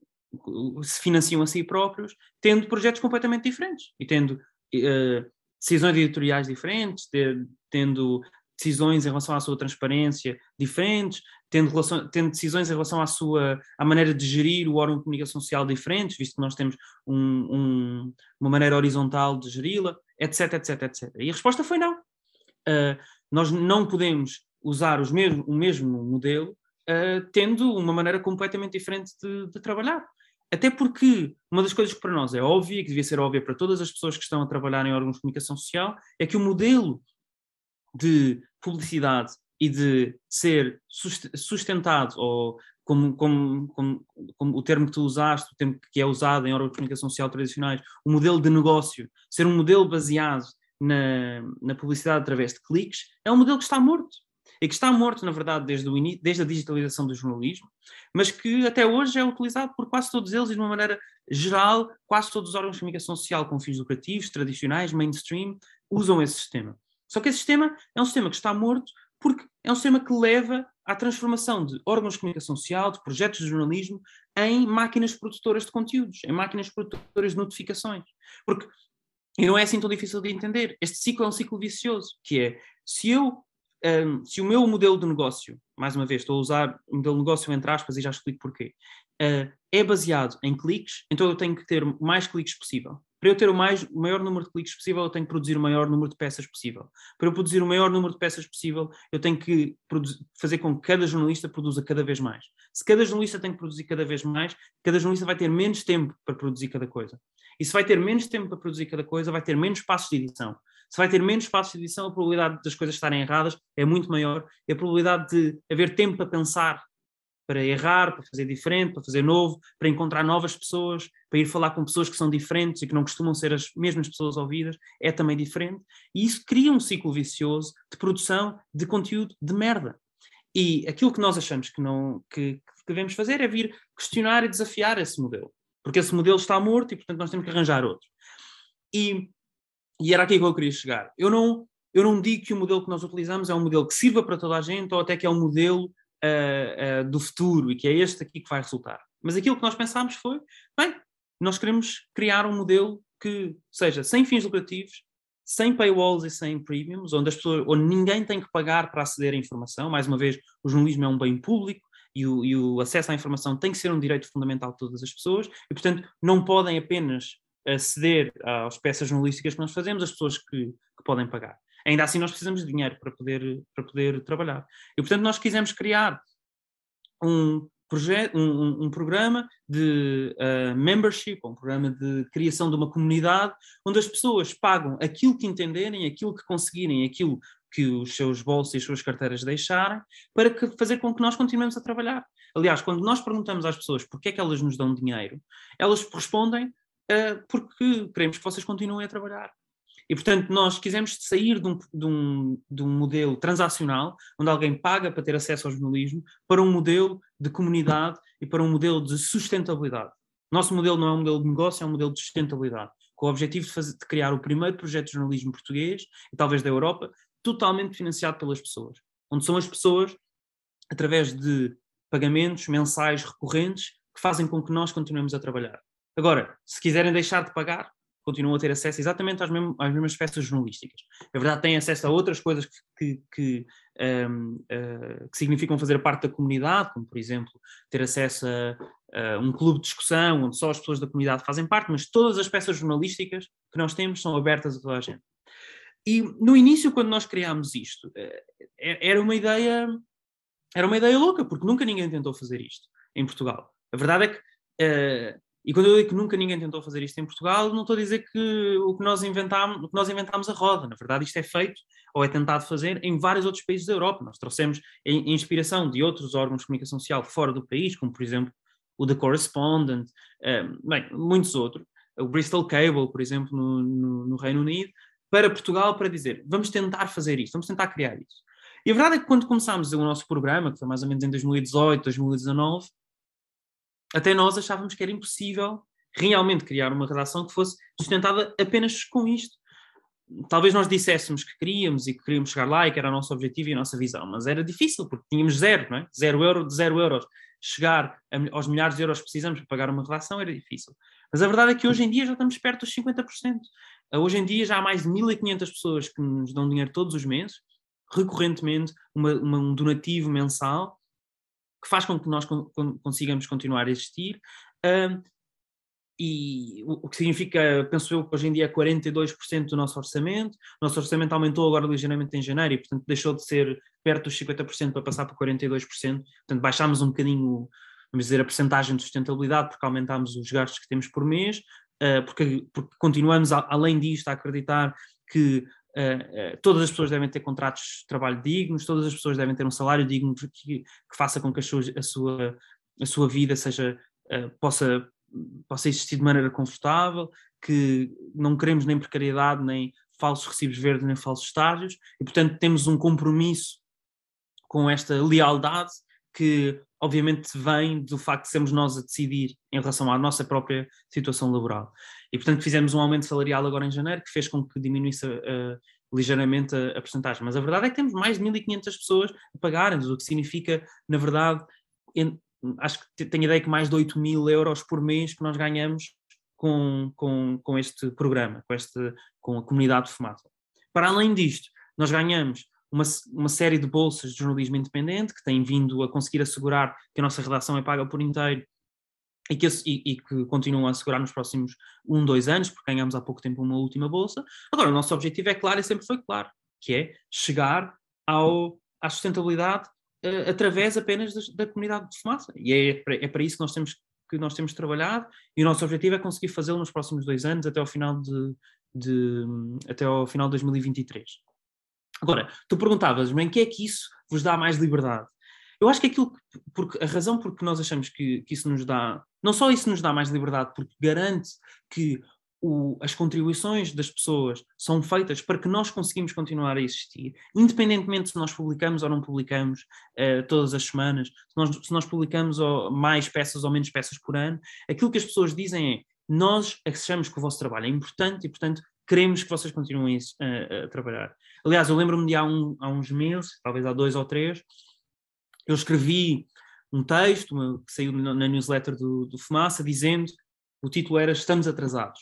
se financiam a si próprios, tendo projetos completamente diferentes e tendo uh, decisões editoriais diferentes, ter, tendo decisões em relação à sua transparência diferentes, tendo, relação, tendo decisões em relação à sua à maneira de gerir o órgão de comunicação social diferentes, visto que nós temos um, um, uma maneira horizontal de geri-la, etc, etc, etc. E a resposta foi não. Uh, nós não podemos usar os mesmo, o mesmo modelo uh, tendo uma maneira completamente diferente de, de trabalhar. Até porque uma das coisas que para nós é óbvia, que devia ser óbvia para todas as pessoas que estão a trabalhar em órgãos de comunicação social, é que o modelo de publicidade e de ser sustentado, ou como, como, como, como, o termo que tu usaste, o termo que é usado em órgãos de comunicação social tradicionais, o modelo de negócio, ser um modelo baseado na, na publicidade através de cliques, é um modelo que está morto. E que está morto, na verdade, desde, o início, desde a digitalização do jornalismo, mas que até hoje é utilizado por quase todos eles e de uma maneira geral, quase todos os órgãos de comunicação social com fins lucrativos, tradicionais, mainstream, usam esse sistema. Só que esse sistema é um sistema que está morto porque é um sistema que leva à transformação de órgãos de comunicação social, de projetos de jornalismo, em máquinas produtoras de conteúdos, em máquinas produtoras de notificações. Porque, e não é assim tão difícil de entender, este ciclo é um ciclo vicioso, que é, se eu, um, se o meu modelo de negócio, mais uma vez, estou a usar o modelo de negócio entre aspas e já explico porquê, uh, é baseado em cliques, então eu tenho que ter mais cliques possível. Para eu ter o, mais, o maior número de cliques possível, eu tenho que produzir o maior número de peças possível. Para eu produzir o maior número de peças possível, eu tenho que fazer com que cada jornalista produza cada vez mais. Se cada jornalista tem que produzir cada vez mais, cada jornalista vai ter menos tempo para produzir cada coisa. E se vai ter menos tempo para produzir cada coisa, vai ter menos passos de edição. Se vai ter menos passos de edição, a probabilidade das coisas estarem erradas é muito maior e a probabilidade de haver tempo para pensar para errar, para fazer diferente, para fazer novo, para encontrar novas pessoas, para ir falar com pessoas que são diferentes e que não costumam ser as mesmas pessoas ouvidas, é também diferente. E isso cria um ciclo vicioso de produção de conteúdo de merda. E aquilo que nós achamos que, não, que, que devemos fazer é vir questionar e desafiar esse modelo. Porque esse modelo está morto e, portanto, nós temos que arranjar outro. E, e era aqui que eu queria chegar. Eu não, eu não digo que o modelo que nós utilizamos é um modelo que sirva para toda a gente ou até que é um modelo uh, uh, do futuro e que é este aqui que vai resultar. Mas aquilo que nós pensámos foi, bem, nós queremos criar um modelo que seja sem fins lucrativos, sem paywalls e sem premiums, onde, as pessoas, onde ninguém tem que pagar para aceder à informação. Mais uma vez, o jornalismo é um bem público e o, e o acesso à informação tem que ser um direito fundamental de todas as pessoas e, portanto, não podem apenas aceder às peças jornalísticas que nós fazemos as pessoas que, que podem pagar ainda assim nós precisamos de dinheiro para poder, para poder trabalhar. E, portanto, nós quisemos criar um, projeto, um, um, programa de uh, membership, um programa de criação de uma comunidade, onde as pessoas pagam aquilo que entenderem, aquilo que conseguirem, aquilo que os seus bolsos e as suas carteiras deixarem, para que, fazer com que nós continuemos a trabalhar. Aliás, quando nós perguntamos às pessoas porquê é que elas nos dão dinheiro, elas respondem uh, porque queremos que vocês continuem a trabalhar. E, portanto, nós quisemos sair de um, de, um, de um, modelo transacional, onde alguém paga para ter acesso ao jornalismo, para um modelo de comunidade e para um modelo de sustentabilidade. Nosso modelo não é um modelo de negócio, é um modelo de sustentabilidade, com o objetivo de, fazer, de criar o primeiro projeto de jornalismo português, e talvez da Europa, totalmente financiado pelas pessoas. Onde são as pessoas, através de pagamentos mensais recorrentes, que fazem com que nós continuemos a trabalhar. Agora, se quiserem deixar de pagar, continuam a ter acesso exatamente às, mesmas, às mesmas peças jornalísticas. Na verdade, têm acesso a outras coisas que, que, que, um, uh, eh, que, significam fazer parte da comunidade, como, por exemplo, ter acesso a, a, um clube de discussão onde só as pessoas da comunidade fazem parte, mas todas as peças jornalísticas que nós temos são abertas a toda a gente. E no início, quando nós criámos isto, eh, era uma ideia era uma ideia louca, porque nunca ninguém tentou fazer isto em Portugal. A verdade é que uh, e quando eu digo que nunca ninguém tentou fazer isto em Portugal, não estou a dizer que o que nós inventámos, o que nós inventámos a roda. Na verdade, isto é feito ou é tentado fazer em vários outros países da Europa. Nós trouxemos inspiração de outros órgãos de comunicação social fora do país, como por exemplo o The Correspondent, eh, bem, muitos outros, o Bristol Cable, por exemplo, no, no, no Reino Unido, para Portugal para dizer vamos tentar fazer isto, vamos tentar criar isso. E a verdade é que quando começámos o nosso programa, que foi mais ou menos em 2018, 2019, até nós achávamos que era impossível realmente criar uma redação que fosse sustentada apenas com isto. Talvez nós disséssemos que queríamos e que queríamos chegar lá e que era o nosso objetivo e a nossa visão, mas era difícil porque tínhamos zero, não é? Zero euro de zero euros. Chegar aos milhares de euros que precisamos para pagar uma redação era difícil. Mas a verdade é que hoje em dia já estamos perto dos 50%. Hoje em dia já há mais de 1.500 pessoas que nos dão dinheiro todos os meses, recorrentemente, uma, uma, um donativo mensal, que faz com que nós consigamos continuar a existir. Uh, e o, que significa, penso eu, que hoje em dia é 42% do nosso orçamento. O nosso orçamento aumentou agora ligeiramente em janeiro e, portanto, deixou de ser perto dos 50% para passar para 42%. Portanto, baixámos um bocadinho, vamos dizer, a percentagem de sustentabilidade porque aumentámos os gastos que temos por mês, uh, porque, porque, continuamos, além disto, a acreditar que Uh, todas as pessoas devem ter contratos de trabalho dignos, todas as pessoas devem ter um salário digno que, que faça com que a sua, a sua, a sua vida seja, uh, possa, possa existir de maneira confortável, que não queremos nem precariedade, nem falsos recibos verdes, nem falsos estágios, e portanto temos um compromisso com esta lealdade que obviamente vem do facto de sermos nós a decidir em relação à nossa própria situação laboral. E, portanto, fizemos um aumento salarial agora em janeiro que fez com que diminuísse uh, ligeiramente a, a porcentagem. Mas a verdade é que temos mais de 1.500 pessoas a pagarem-nos, o que significa, na verdade, em, acho que tenho a ideia que mais de 8 mil euros por mês que nós ganhamos com, com, com este programa, com, este, com a comunidade de fumaça. Para além disto, nós ganhamos uma, uma série de bolsas de jornalismo independente que têm vindo a conseguir assegurar que a nossa redação é paga por inteiro e que, e, e que continuam a assegurar nos próximos um, dois anos, porque ganhamos há pouco tempo uma última bolsa. Agora, o nosso objetivo é claro e sempre foi claro, que é chegar ao, à sustentabilidade uh, através apenas da, da, comunidade de fumaça. E é, é para isso que nós temos que nós temos trabalhado e o nosso objetivo é conseguir fazê-lo nos próximos dois anos até ao final de, de até ao final de 2023. Agora, tu perguntavas, mas em que é que isso vos dá mais liberdade? Eu acho que aquilo que, porque a razão por que nós achamos que, que isso nos dá, não só isso nos dá mais liberdade, porque garante que o, as contribuições das pessoas são feitas para que nós conseguimos continuar a existir, independentemente se nós publicamos ou não publicamos uh, todas as semanas, se nós, se nós publicamos ou, mais peças ou menos peças por ano, aquilo que as pessoas dizem é nós achamos que o vosso trabalho é importante e, portanto, queremos que vocês continuem a, a trabalhar. Aliás, eu lembro-me de há, um, há, uns meses, talvez há dois ou três, eu escrevi um texto que saiu na, newsletter do, do, Fumaça, dizendo, o título era Estamos Atrasados,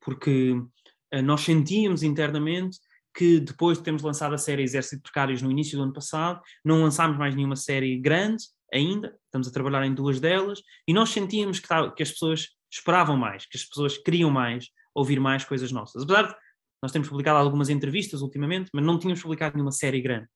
porque uh, nós sentíamos internamente que depois de termos lançado a série Exército de Precários no início do ano passado, não lançámos mais nenhuma série grande ainda, estamos a trabalhar em duas delas, e nós sentíamos que, que as pessoas esperavam mais, que as pessoas queriam mais, ouvir mais coisas nossas. Apesar de nós temos publicado algumas entrevistas ultimamente, mas não tínhamos publicado nenhuma série grande.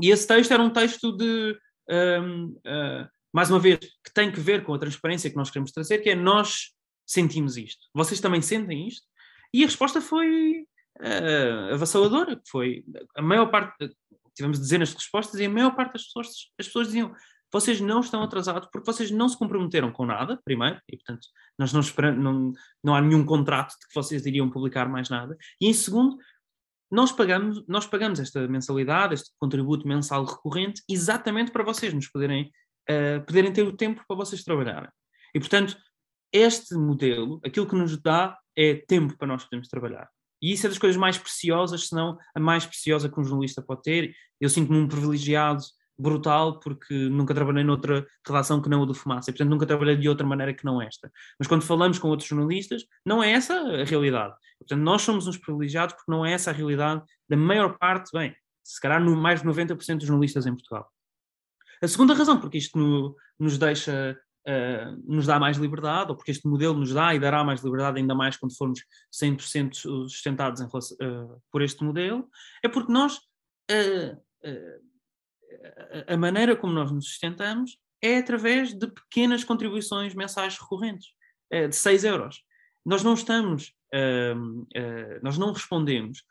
E esse texto era um texto de, um, uh, ah, mais uma vez, que tem que ver com a transparência que nós queremos trazer, que é nós sentimos isto. Vocês também sentem isto? E a resposta foi uh, avassaladora, foi a maior parte, tivemos dezenas de respostas e a maior parte das pessoas, as pessoas diziam vocês não estão atrasados porque vocês não se comprometeram com nada, primeiro, e portanto nós não, esperamos, não, não há nenhum contrato de que vocês iriam publicar mais nada, e em segundo, nós pagamos, nós pagamos esta mensalidade, este contributo mensal recorrente, exatamente para vocês nos poderem, uh, poderem ter o tempo para vocês trabalharem. E portanto, este modelo, aquilo que nos dá é tempo para nós podermos trabalhar. E isso é das coisas mais preciosas, se não a mais preciosa que um jornalista pode ter. Eu sinto-me um privilegiado brutal porque nunca trabalhei noutra redação que não a do Fumaça e, portanto, nunca trabalhei de outra maneira que não esta. Mas quando falamos com outros jornalistas, não é essa a realidade. Portanto, nós somos uns privilegiados porque não é essa a realidade da maior parte, bem, se calhar no, mais de 90% dos jornalistas em Portugal. A segunda razão porque isto no, nos deixa Uh, nos dá mais liberdade, ou porque este modelo nos dá e dará mais liberdade, ainda mais quando formos 100% sustentados relação, uh, por este modelo, é porque nós, uh, a maneira como nós nos sustentamos é através de pequenas contribuições mensais recorrentes, de 6 euros. Nós não estamos, nós não respondemos,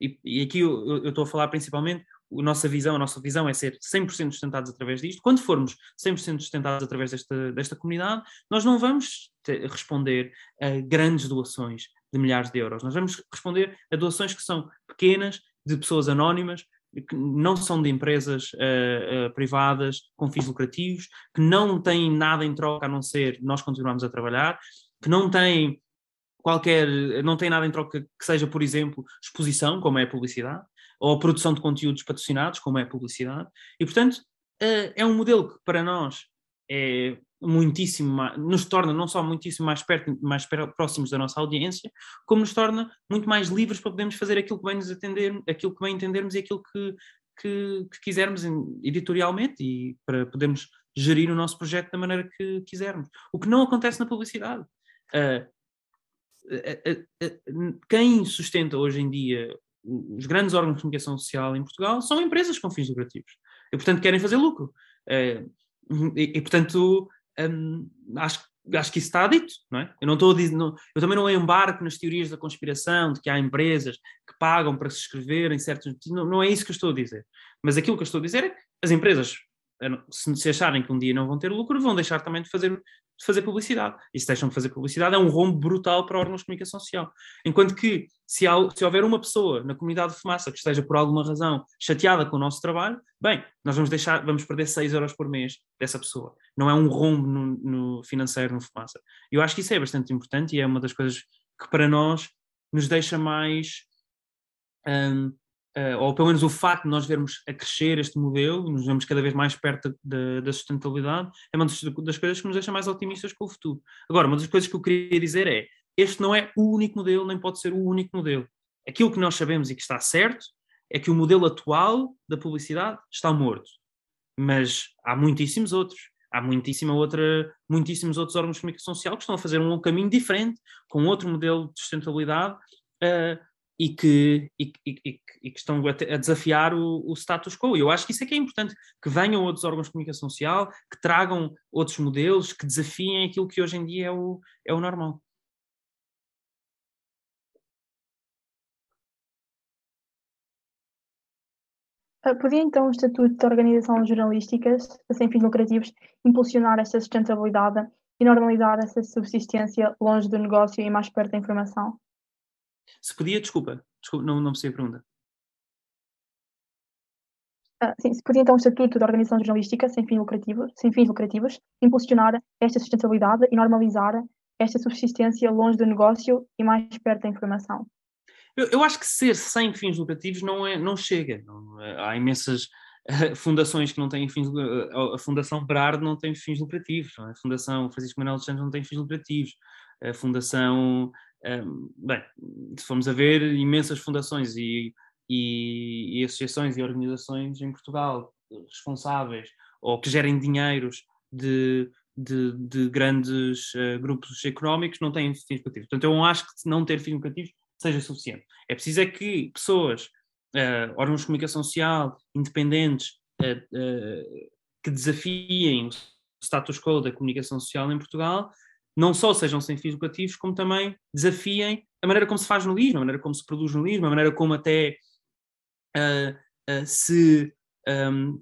e, e, aqui eu, estou a falar principalmente a nossa visão, a nossa visão é ser 100% sustentados através disto. Quando formos 100% sustentados através desta, desta comunidade, nós não vamos responder a grandes doações de milhares de euros. Nós vamos responder a doações que são pequenas, de pessoas anónimas, que não são de empresas uh, uh, privadas com fins lucrativos, que não têm nada em troca a não ser nós continuarmos a trabalhar, que não têm qualquer, não tem nada em troca que seja, por exemplo, exposição, como é a publicidade, ou produção de conteúdos patrocinados, como é a publicidade, e portanto eh, é um modelo que para nós é muitíssimo mais, nos torna não só muitíssimo mais perto, mais próximos da nossa audiência, como nos torna muito mais livres para podermos fazer aquilo que bem nos atender, aquilo que bem entendermos e aquilo que, que, que quisermos editorialmente e para podermos gerir o nosso projeto da maneira que quisermos. O que não acontece na publicidade. Uh, quem sustenta hoje em dia os grandes órgãos de comunicação social em Portugal são empresas com fins lucrativos e, portanto, querem fazer lucro. Eh, e, e portanto, um, acho, acho que isso está dito, não é? Eu, não estou a dizer, não, eu também não embarco nas teorias da conspiração, de que há empresas que pagam para se inscrever em certos. Não, não é isso que eu estou a dizer. Mas aquilo que eu estou a dizer é que as empresas se acharem que um dia não vão ter lucro, vão deixar também de fazer de fazer publicidade. E se deixam de fazer publicidade, é um rombo brutal para órgãos de comunicação social. Enquanto que, se, há, se houver uma pessoa na comunidade de fumaça que esteja por alguma razão chateada com o nosso trabalho, bem, nós vamos deixar, vamos perder 6 euros por mês dessa pessoa. Não é um rombo no, no financeiro no fumaça. Eu acho que isso é bastante importante e é uma das coisas que para nós nos deixa mais. Um, ou pelo menos o facto de nós vermos a crescer este modelo, nos vemos cada vez mais perto da, da sustentabilidade, é uma das coisas que nos deixa mais otimistas com o futuro. Agora, uma das coisas que eu queria dizer é: este não é o único modelo, nem pode ser o único modelo. Aquilo que nós sabemos e que está certo é que o modelo atual da publicidade está morto. Mas há muitíssimos outros. Há muitíssima outra, muitíssimos outros órgãos de comunicação social que estão a fazer um caminho diferente, com outro modelo de sustentabilidade, uh, e que, e, e, e que estão a, desafiar o, o, status quo. Eu acho que isso é que é importante, que venham outros órgãos de comunicação social, que tragam outros modelos, que desafiem aquilo que hoje em dia é o, é o normal. Ah, podia então o Estatuto de Organizações Jornalísticas, sem fins lucrativos, impulsionar esta sustentabilidade e normalizar essa subsistência longe do negócio e mais perto da informação? Se podia, desculpa, desculpa não, não percebi a pergunta. Ah, sim, se podia então o Estatuto da Organização Jornalística sem fins lucrativos, sem fins lucrativos impulsionar esta sustentabilidade e normalizar esta subsistência longe do negócio e mais perto da informação. Eu, eu acho que ser sem fins lucrativos não, é, não chega. Não, é, há imensas uh, fundações que não têm fins uh, A Fundação Berardo não tem fins lucrativos, é? a Fundação Francisco Manuel dos Santos não tem fins lucrativos, a Fundação bem, se formos a ver imensas fundações e, e, e, associações e organizações em Portugal responsáveis ou que gerem dinheiros de, de, de grandes uh, grupos económicos não têm fins lucrativos. Portanto, eu não acho que não ter fins lucrativos seja suficiente. É preciso é que pessoas, uh, órgãos de comunicação social, independentes, uh, que desafiem o status quo da comunicação social em Portugal, não só sejam sem fins lucrativos, como também desafiem a maneira como se faz jornalismo, a maneira como se produz jornalismo, a maneira como até uh, uh, se um,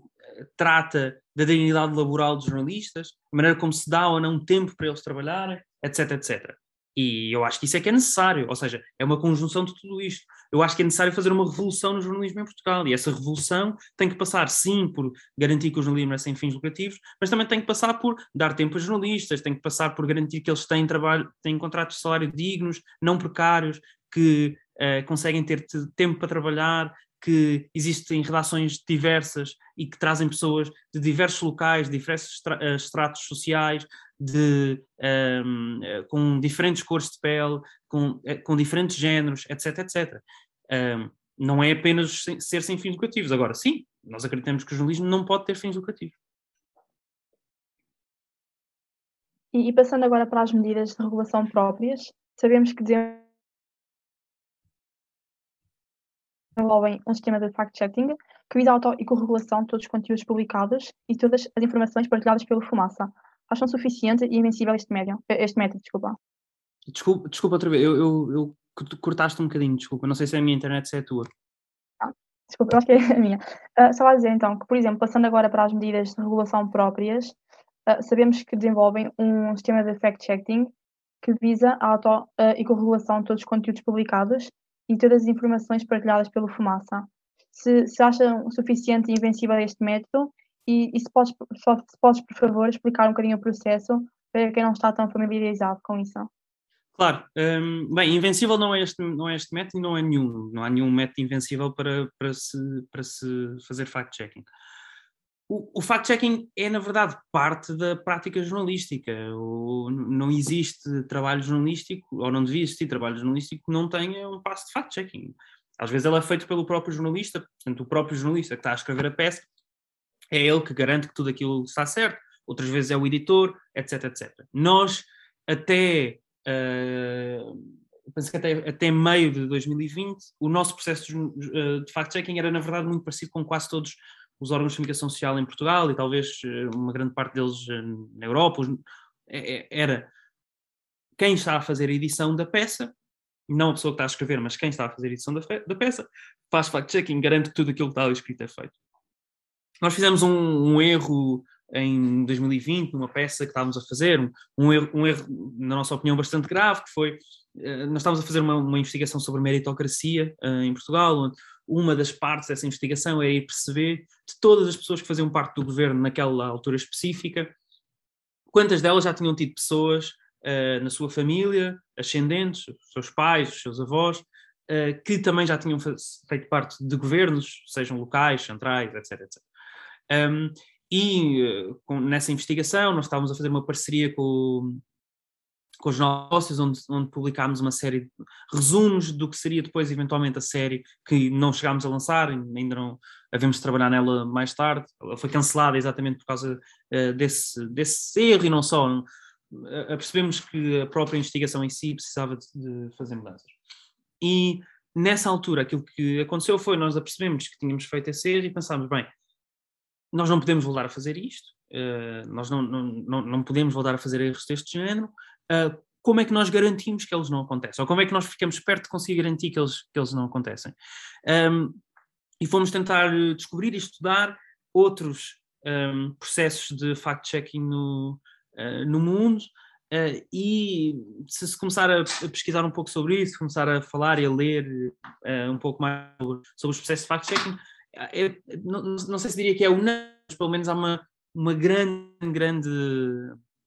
trata da dignidade laboral dos jornalistas, a maneira como se dá ou não tempo para eles trabalharem, etc, etc. E eu acho que isso é que é necessário, ou seja, é uma conjunção de tudo isto. Eu acho que é necessário fazer uma revolução no jornalismo em Portugal, e essa revolução tem que passar, sim, por garantir que o jornalismo é sem fins lucrativos, mas também tem que passar por dar tempo a jornalistas, tem que passar por garantir que eles têm trabalho, têm contratos de salário dignos, não precários, que uh, conseguem ter tempo para trabalhar, que existem redações diversas e que trazem pessoas de diversos locais, de diversos estratos sociais, de, um, com diferentes cores de pele, com, com diferentes géneros, etc, etc. Um, não é apenas ser sem fins lucrativos. Agora, sim, nós acreditamos que o jornalismo não pode ter fins lucrativos. E, e passando agora para as medidas de regulação próprias, sabemos que desenvolvem um sistema de fact-checking que visa a auto e corregulação de todos os conteúdos publicados e todas as informações partilhadas pelo Fumaça. Acham suficiente e invencível este, médio, este método? Desculpa. Desculpa, desculpa outra vez, eu, eu, eu cortaste um bocadinho, desculpa, não sei se é a minha internet, se é a tua. Ah, desculpa, acho que é a minha. Uh, só a dizer então que, por exemplo, passando agora para as medidas de regulação próprias, uh, sabemos que desenvolvem um sistema de fact-checking que visa a auto uh, e corregulação de todos os conteúdos publicados e todas as informações partilhadas pelo Fumaça. Se, se acham suficiente e invencível este método e, e se, podes, se podes, por favor, explicar um bocadinho o processo para quem não está tão familiarizado com isso. Claro, um, bem, invencível não é, este, não é este método e não é nenhum, não há nenhum método invencível para, para, se, para se fazer fact-checking. O, o fact-checking é, na verdade, parte da prática jornalística. O, não existe trabalho jornalístico, ou não devia existir trabalho jornalístico que não tenha um passo de fact-checking. Às vezes ele é feito pelo próprio jornalista, portanto, o próprio jornalista que está a escrever a peça, é ele que garante que tudo aquilo está certo, outras vezes é o editor, etc, etc. Nós, até uh, penso que até, até meio de 2020, o nosso processo de, eh, de fact-checking era, na verdade, muito parecido com quase todos os órgãos de comunicação social em Portugal e talvez eh, uma grande parte deles na Europa. Era quem está a fazer a edição da peça, não a pessoa que está a escrever, mas quem está a fazer a edição da, da peça, faz fact-checking, garante que tudo aquilo que está ali escrito é feito. Nós fizemos um, um erro em 2020, numa peça que estávamos a fazer, um, um, erro, um erro, na nossa opinião, bastante grave, que foi, uh, nós estávamos a fazer uma, uma investigação sobre meritocracia uh, em Portugal, onde uma das partes dessa investigação era ir perceber de todas as pessoas que faziam parte do governo naquela altura específica, quantas delas já tinham tido pessoas uh, na sua família, ascendentes, os seus pais, os seus avós, que também já tinham feito parte de governos, sejam locais, centrais, etc. etc. Um, e eh, com, nessa investigação nós estávamos a fazer uma parceria com, com os negócios, onde, onde publicámos uma série de resumos do que seria depois eventualmente a série que não chegámos a lançar, ainda não havemos de trabalhar nela mais tarde, ela foi cancelada exatamente por causa uh, desse, desse erro e não só, uh, percebemos que a própria investigação em si precisava de, de fazer mudanças. E nessa altura aquilo que aconteceu foi, nós apercebemos que tínhamos feito esse erro e pensámos, bem, nós não podemos voltar a fazer isto, uh, nós não, não, não, não, podemos voltar a fazer erros deste género. Uh, como é que nós garantimos que eles não acontecem? Ou como é que nós ficamos perto de conseguir garantir que eles, que eles não acontecem? Um, e fomos tentar descobrir e estudar outros um, processos de fact-checking no, uh, no mundo. Uh, e se se começar a, a, pesquisar um pouco sobre isso, começar a falar e a ler uh, um pouco mais sobre, sobre os processos de fact-checking, é, não, não, sei se diria que é unânime, mas pelo menos há uma, uma grande, grande,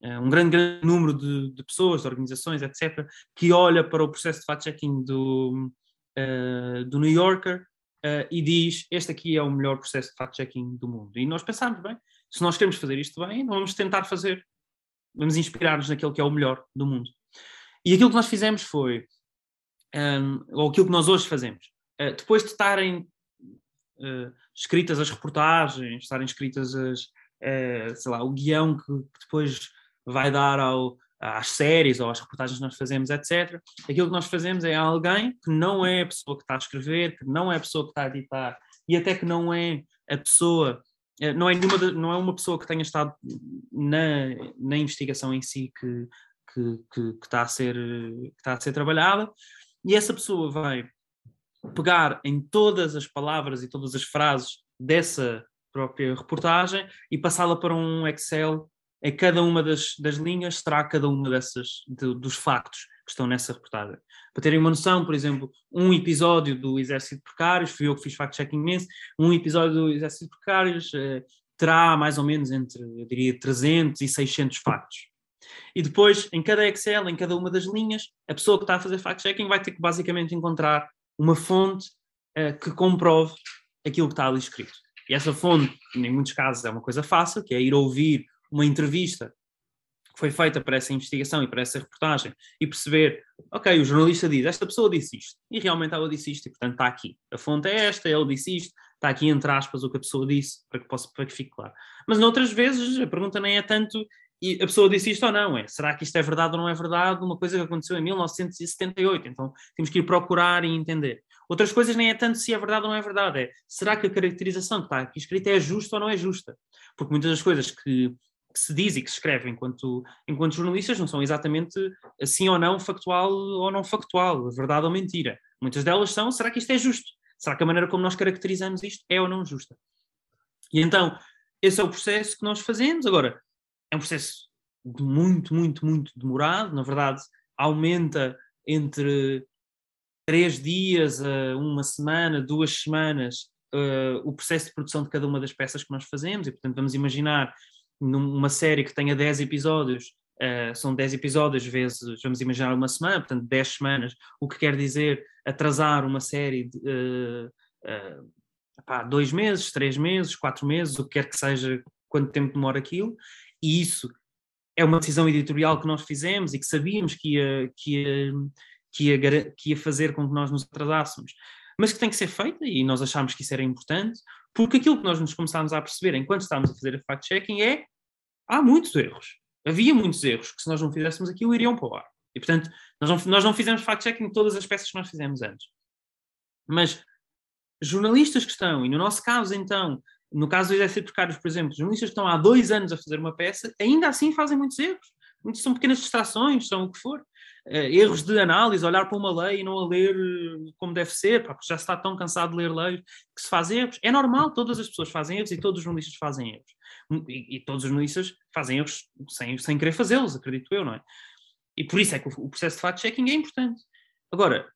é, um grande, grande número de, de, pessoas, de organizações, etc., que olha para o processo de fact-checking do, uh, do New Yorker uh, e diz: Este aqui é o melhor processo de fact-checking do mundo. E nós pensámos, bem, se nós queremos fazer isto bem, vamos tentar fazer, vamos inspirar-nos naquele que é o melhor do mundo. E aquilo que nós fizemos foi, um, ou aquilo que nós hoje fazemos, uh, depois de estarem uh, escritas as reportagens, estarem escritas as, uh, sei lá, o guião que, que, depois vai dar ao, às séries ou às reportagens que nós fazemos, etc. Aquilo que nós fazemos é alguém que não é a pessoa que está a escrever, que não é a pessoa que está a editar e até que não é a pessoa eh, não é, nenhuma, não é uma pessoa que tenha estado na, na investigação em si que, que, que, que, está a ser, que está a ser trabalhada, e essa pessoa vai pegar em todas as palavras e todas as frases dessa própria reportagem e passá-la para um Excel. Em cada uma das, das linhas terá cada uma dessas de, dos factos que estão nessa reportagem. Para terem uma noção, por exemplo, um episódio do Exército Precários, fui eu que fiz fact-checking imenso, um episódio do Exército Precários eh, terá mais ou menos entre, eu diria, 300 e 600 factos. E depois, em cada Excel, em cada uma das linhas, a pessoa que está a fazer fact-checking vai ter que basicamente encontrar uma fonte uh, que comprove aquilo que está ali escrito. E essa fonte, em muitos casos, é uma coisa fácil, que é ir ouvir uma entrevista que foi feita para essa investigação e para essa reportagem e perceber, ok, o jornalista diz, esta pessoa disse isto, e realmente ela disse isto, e portanto está aqui. A fonte é esta, ele disse isto, está aqui entre aspas o que a pessoa disse, para que, possa, para que fique claro. Mas noutras vezes a pergunta nem é tanto e a pessoa disse isto ou não, é será que isto é verdade ou não é verdade? Uma coisa que aconteceu em 1978, então temos que ir procurar e entender. Outras coisas nem é tanto se é verdade ou não é verdade, é será que a caracterização que está aqui escrita é justa ou não é justa? Porque muitas das coisas que, que se diz e que se escreve enquanto, enquanto jornalistas não são exatamente assim ou não factual ou não factual, verdade ou mentira. Muitas delas são será que isto é justo? Será que a maneira como nós caracterizamos isto é ou não justa? E então, esse é o processo que nós fazemos. Agora, é um processo muito, muito, muito demorado. Na verdade, aumenta entre três dias a uma semana, duas semanas, uh, o processo de produção de cada uma das peças que nós fazemos. E, portanto, vamos imaginar numa série que tenha 10 episódios, uh, são 10 episódios vezes, vamos imaginar uma semana, portanto, 10 semanas, o que quer dizer atrasar uma série de. Uh, pá, dois meses, três meses, quatro meses, o que quer que seja, quanto tempo demora aquilo, e isso é uma decisão editorial que nós fizemos e que sabíamos que ia, que ia, que ia, que ia fazer com que nós nos atrasássemos, mas que tem que ser feita e nós achámos que isso era importante, porque aquilo que nós nos começámos a perceber enquanto estávamos a fazer a fact-checking é há muitos erros. Havia muitos erros que se nós não fizéssemos aquilo iriam para o ar. E portanto, nós não, nós não fizemos fact-checking todas as peças que nós fizemos antes. Mas jornalistas que estão, e no nosso caso então, no caso do exército precários, por exemplo, jornalistas que estão há dois anos a fazer uma peça, ainda assim fazem muitos erros. Muitos são pequenas distrações, são o que for. Uh, erros de análise, olhar para uma lei e não a ler eh, como deve ser, porque já se está tão cansado de ler leis que se faz erros. É normal, todas as pessoas fazem erros e todos os jornalistas fazem erros. Hum, e, e todos os jornalistas fazem erros sem, sem querer fazê-los, acredito eu, não é? E por isso é que o, o processo de fact-checking é importante. Agora,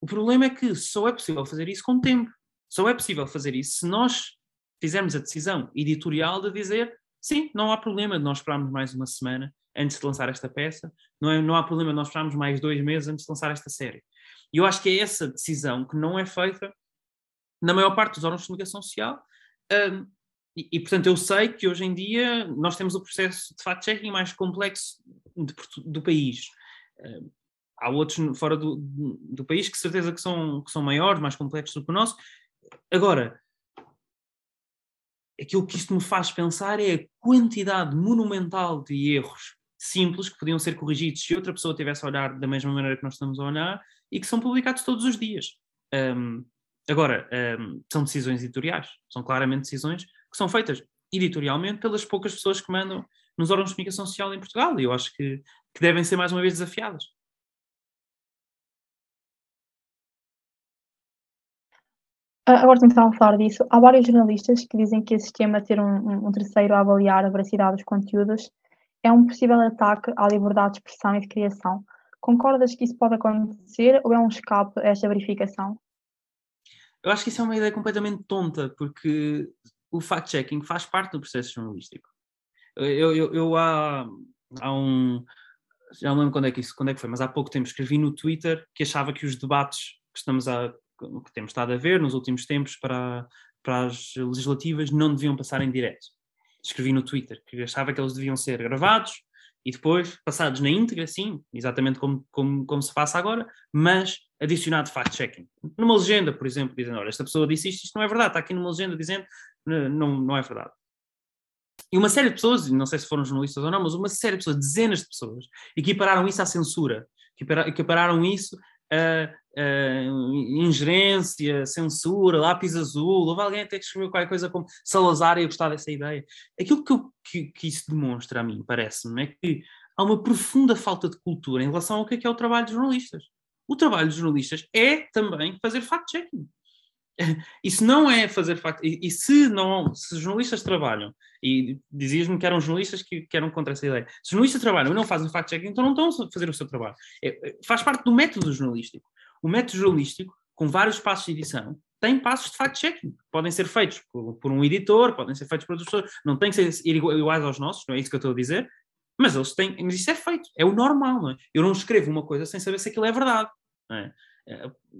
o problema é que só é possível fazer isso com tempo. Só é possível fazer isso se nós fizermos a decisão editorial de dizer sim, não há problema de nós esperarmos mais uma semana antes de lançar esta peça, não, é, não há problema de nós esperarmos mais dois meses antes de lançar esta série. E eu acho que é essa decisão que não é feita na maior parte dos órgãos de comunicação social. Um, e, e, portanto, eu sei que hoje em dia nós temos o processo de fact-checking mais complexo de, do país. Um, há outros fora do, do país que certeza que são, que são maiores, mais complexos do que o nosso. Agora, aquilo que isto me faz pensar é a quantidade monumental de erros simples que podiam ser corrigidos se outra pessoa tivesse a olhar da mesma maneira que nós estamos a olhar e que são publicados todos os dias. Um, agora, um, são decisões editoriais, são claramente decisões que são feitas editorialmente pelas poucas pessoas que mandam nos órgãos de comunicação social em Portugal e eu acho que, que devem ser mais uma vez desafiadas. Ah, agora tentando falar disso, há vários jornalistas que dizem que esse sistema de ter um, um, terceiro a avaliar a veracidade dos conteúdos é um possível ataque à liberdade de expressão e de criação. Concordas que isso pode acontecer ou é um escape a esta verificação? Eu acho que isso é uma ideia completamente tonta, porque o fact-checking faz parte do processo jornalístico. Eu, eu, eu há, há um. Já não lembro quando é, que isso, quando é que foi, mas há pouco tempo escrevi no Twitter que achava que os debates que estamos a que temos estado a ver nos últimos tempos para, para as legislativas não deviam passar em direto. Escrevi no Twitter que achava que eles deviam ser gravados e depois passados na íntegra, sim, exatamente como, como, como se passa agora, mas adicionado fact-checking. Numa legenda, por exemplo, dizendo: olha, esta pessoa disse isto, isto não é verdade, está aqui numa legenda dizendo não, não é verdade. E uma série de pessoas, não sei se foram jornalistas ou não, mas uma série de pessoas, dezenas de pessoas, equipararam isso à censura, equipararam isso a, uh, ingerência, censura, lápis azul, houve alguém até que escreveu qualquer coisa como Salazar e eu gostar dessa ideia. Aquilo que, eu, que, que isso demonstra a mim, parece-me, é que há uma profunda falta de cultura em relação ao que é, que é o trabalho dos jornalistas. O trabalho dos jornalistas é também fazer fact-checking. E se não é fazer fact e, e se não, se jornalistas trabalham, e dizias-me que eram jornalistas que, que, eram contra essa ideia, se jornalistas trabalham e não fazem fact-checking, então não estão a fazer o seu trabalho. É, é, faz parte do método jornalístico. O método jornalístico, com vários passos de edição, tem passos de fact-checking. Podem ser feitos por, por, um editor, podem ser feitos por outras pessoas, não têm que ser iguais aos nossos, não é isso que eu estou a dizer, mas eles têm, mas isso é feito, é o normal, não é? Eu não escrevo uma coisa sem saber se aquilo é verdade, não é?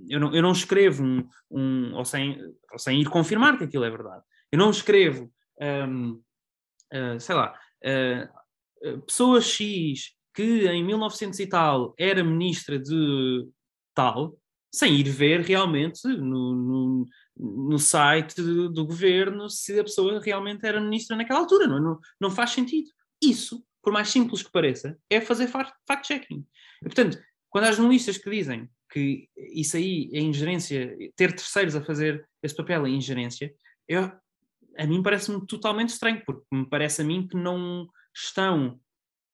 eu não, eu não escrevo um, um ou, sem, ou sem ir confirmar que aquilo é verdade. Eu não escrevo, um, uh, eh, sei lá, uh, pessoa X que em 1900 e tal era ministra de tal, sem ir ver realmente no, no, no site do, do, governo se a pessoa realmente era ministra naquela altura. Não, não, não faz sentido. Isso, por mais simples que pareça, é fazer fact-checking. Portanto, quando há jornalistas que dizem que isso aí é ingerência, ter terceiros a fazer esse papel é ingerência, eu, a mim parece-me totalmente estranho, porque me parece a mim que não estão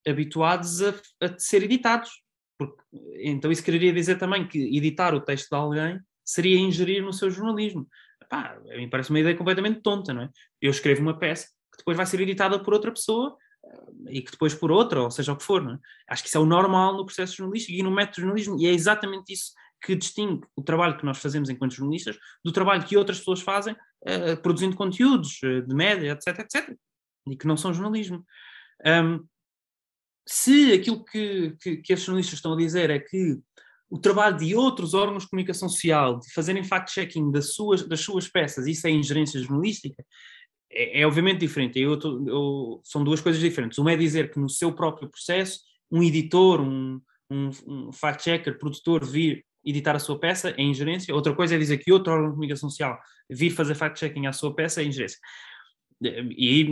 habituados a, a ser editados. Porque, então isso quereria dizer também que editar o texto de alguém seria ingerir no seu jornalismo. Pá, a mim parece uma ideia completamente tonta, não é? Eu escrevo uma peça que depois vai ser editada por outra pessoa e que depois por outra, ou seja o que for. É? Acho que isso é o normal no processo jornalístico e no método jornalismo, e é exatamente isso que distingue o trabalho que nós fazemos enquanto jornalistas do trabalho que outras pessoas fazem uh, produzindo conteúdos uh, de média, etc, etc, e que não são jornalismo. Um, se aquilo que, que, que estes jornalistas estão a dizer é que o trabalho de outros órgãos de comunicação social, de fazerem fact-checking das suas, das suas peças, isso é ingerência jornalística, é, é obviamente diferente. Eu, eu, são duas coisas diferentes. Uma é dizer que no seu próprio processo, um editor, um, um, um fact-checker, produtor, vir editar a sua peça é ingerência. Outra coisa é dizer que outro órgão de comunicação social vir fazer fact-checking à sua peça é ingerência. E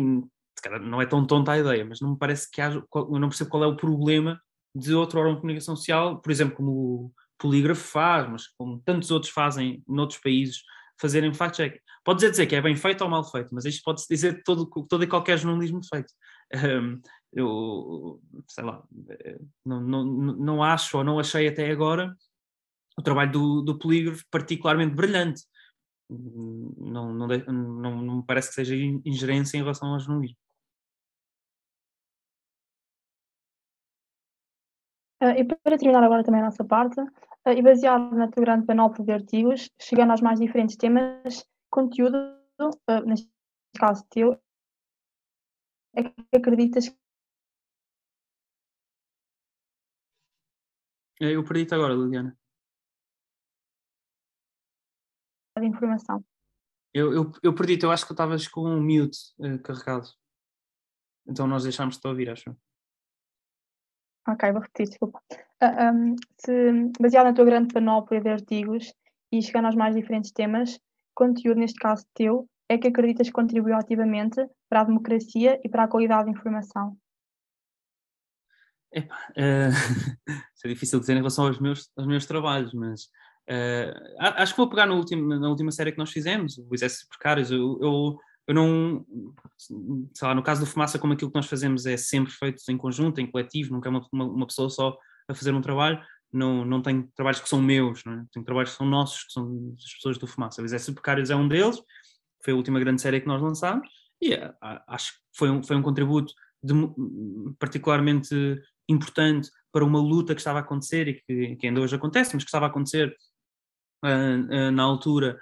aí, não é tão tonta a ideia, mas não me parece que haja, eu não percebo qual é o problema de outro órgão de comunicação social, por exemplo, como o polígrafo faz, mas como tantos outros fazem noutros países, fazerem fact-checking. Pode dizer, que é bem feito ou mal feito, mas isto pode-se dizer de todo, todo e qualquer jornalismo feito. Um, eu, sei lá, não, não, não acho ou não achei até agora o trabalho do, do polígrafo particularmente brilhante. Não, não, não, não me parece que seja ingerência em relação ao jornalismo. Uh, e para terminar agora também a nossa parte, uh, e baseado na tua grande panóplia de artigos, chegando aos mais diferentes temas, conteúdo, uh, neste caso teu, é que acreditas que Eu perdi-te agora, Liliana. de informação. Eu, eu, eu perdi-te, eu acho que estavas com um mute uh, carregado. Então nós deixámos-te ouvir, acho. Ok, vou repetir, desculpa. Uh, ah, um, se, baseado na tua grande panóplia de artigos e chegando aos mais diferentes temas, conteúdo, neste caso teu, é que acreditas que contribuiu ativamente para a democracia e para a qualidade de informação? Epá, uh, é difícil dizer em relação aos meus, aos meus trabalhos, mas uh, acho que vou pegar no último, na última série que nós fizemos, o Exército Precários. Eu, eu, eu não, sei lá, no caso do Fumaça, como aquilo que nós fazemos é sempre feito em conjunto, em coletivo, nunca é uma, uma, uma pessoa só a fazer um trabalho, não, não tenho trabalhos que são meus, não é? tenho trabalhos que são nossos, que são das pessoas do Fumaça. O Exército Precários é um deles, foi a última grande série que nós lançámos, e uh, acho que foi um, foi um contributo de, particularmente importante para uma luta que estava a acontecer e que, que ainda hoje acontece, mas que estava a acontecer uh, uh, na altura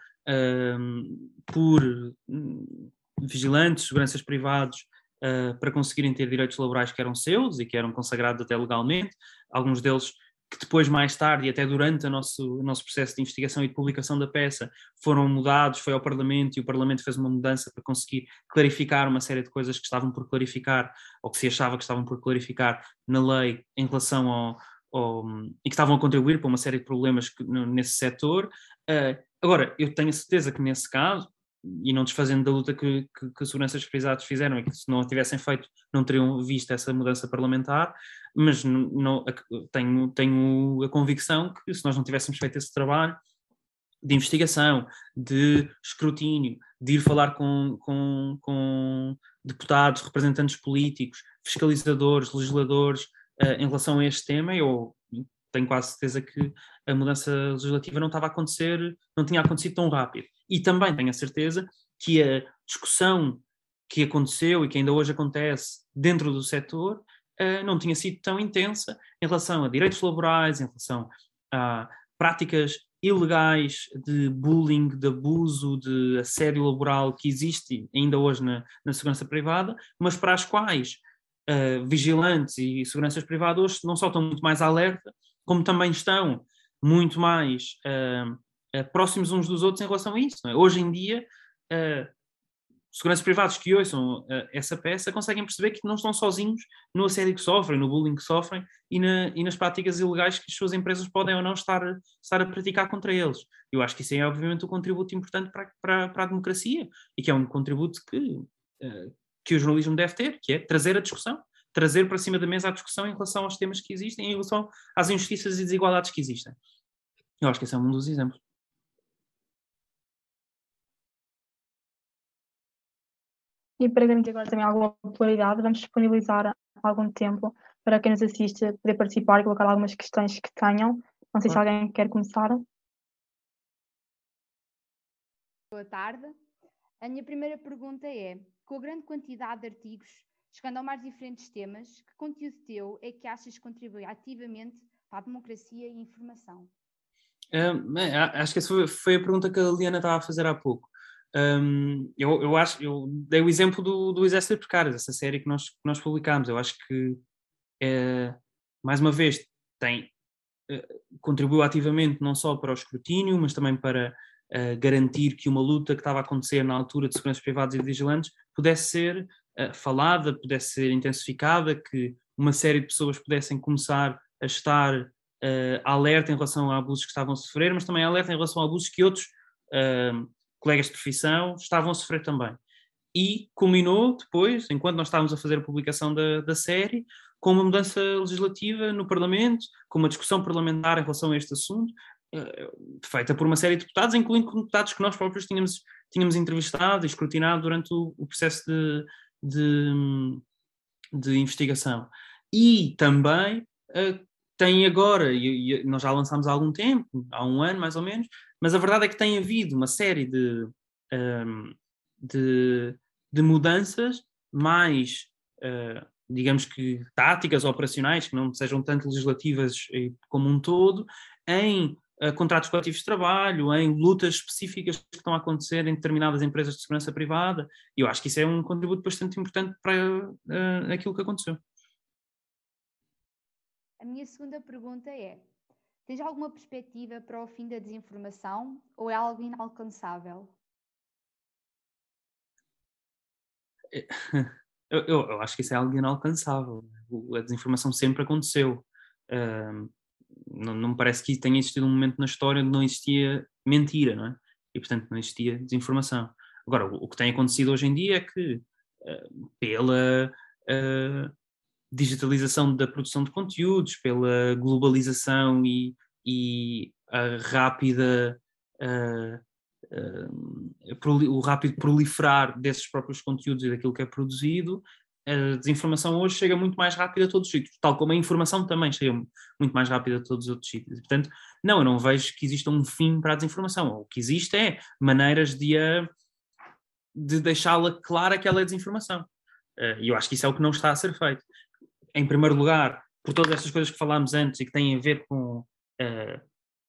por hum, vigilantes, seguranças privados, uh, para conseguirem ter direitos laborais que eram seus e que eram consagrados até legalmente, alguns deles que depois, mais tarde e até durante o nosso, o nosso processo de investigação e de publicação da peça, foram mudados, foi ao Parlamento e o Parlamento fez uma mudança para conseguir clarificar uma série de coisas que estavam por clarificar, ou que se achava que estavam por clarificar na lei em relação ao, ao e que estavam a contribuir para uma série de problemas que, nesse setor. Uh, Agora, eu tenho a certeza que nesse caso, e não desfazendo da luta que, que, que seguranças privados fizeram e que se não a tivessem feito não teriam visto essa mudança parlamentar, mas não, tenho, tenho a convicção que se nós não tivéssemos feito esse trabalho de investigação, de escrutínio, de ir falar com, com, com deputados, representantes políticos, fiscalizadores, legisladores uh, em relação a este tema, eu tenho quase certeza que a mudança legislativa não estava a acontecer, não tinha acontecido tão rápido. E também tenho a certeza que a discussão que aconteceu e que ainda hoje acontece dentro do setor uh, não tinha sido tão intensa em relação a direitos laborais, em relação a práticas ilegais de bullying, de abuso, de assédio laboral que existe ainda hoje na, na segurança privada, mas para as quais uh, vigilantes e seguranças privadas não só estão muito mais alerta, como também estão muito mais uh, próximos uns dos outros em relação a isso. É? Hoje em dia, uh, seguranças privados que ouçam essa peça conseguem perceber que não estão sozinhos no assédio que sofrem, no bullying que sofrem e, na, e nas práticas ilegais que as suas empresas podem ou não estar, estar a praticar contra eles. Eu acho que isso é, obviamente, um contributo importante para, para, para a democracia e que é um contributo que, que o jornalismo deve ter, que é trazer a discussão trazer para cima da mesa a discussão em relação aos temas que existem, em relação às injustiças e desigualdades que existem. Eu acho que esse é um dos exemplos. E para garantir agora também alguma popularidade, vamos disponibilizar algum tempo para quem nos assiste poder participar e colocar algumas questões que tenham. Não sei se alguém quer começar. Boa tarde. A minha primeira pergunta é: com a grande quantidade de artigos Chegando a mais diferentes temas, que conteúdo teu é que achas que contribui ativamente para a democracia e a informação? Um, acho que essa foi, a pergunta que a Liana estava a fazer há pouco. Um, eu, eu, acho, eu dei o exemplo do, do Exército de Precários, essa série que nós, que nós publicámos. Eu acho que, é, mais uma vez, tem, uh, contribuiu ativamente não só para o escrutínio, mas também para uh, garantir que uma luta que estava a acontecer na altura de seguranças privadas e vigilantes pudesse ser uh, falada, pudesse ser intensificada, que uma série de pessoas pudessem começar a estar uh, alerta em relação a abusos que estavam a sofrer, mas também alerta em relação a abusos que outros uh, colegas de profissão estavam a sofrer também. E culminou depois, enquanto nós estávamos a fazer a publicação da, da série, com uma mudança legislativa no Parlamento, com uma discussão parlamentar em relação a este assunto, feita por uma série de deputados, incluindo deputados que nós próprios tínhamos, tínhamos entrevistado e escrutinado durante o, o processo de, de, de investigação. E também uh, tem agora, e, e, nós já lançámos há algum tempo, há um ano mais ou menos, mas a verdade é que tem havido uma série de, um, ehm, de, de, mudanças mais, uh, digamos que táticas, operacionais, que não sejam tanto legislativas eh, como um todo, em uh, contratos coletivos de trabalho, em lutas específicas que estão a acontecer em determinadas empresas de segurança privada. E eu acho que isso é um contributo bastante importante para uh, aquilo que aconteceu. A minha segunda pergunta é: tens alguma perspectiva para o fim da desinformação ou é algo inalcançável? Eu, eu, eu acho que isso é algo inalcançável. A desinformação sempre aconteceu. Não, não me parece que tenha existido um momento na história onde não existia mentira, não é? E, portanto, não existia desinformação. Agora, o, o que tem acontecido hoje em dia é que, uh, pela uh, digitalização da produção de conteúdos, pela globalização e, e a rápida. Uh, o rápido proliferar desses próprios conteúdos e daquilo que é produzido, a desinformação hoje chega muito mais rápido a todos os sítios, tal como a informação também chega muito mais rápido a todos os outros sítios. Portanto, não, eu não vejo que exista um fim para a desinformação. O que existe é maneiras de, de deixá-la clara que ela é desinformação. Eh, e eu acho que isso é o que não está a ser feito. Em primeiro lugar, por todas estas coisas que falámos antes e que têm a ver com uh,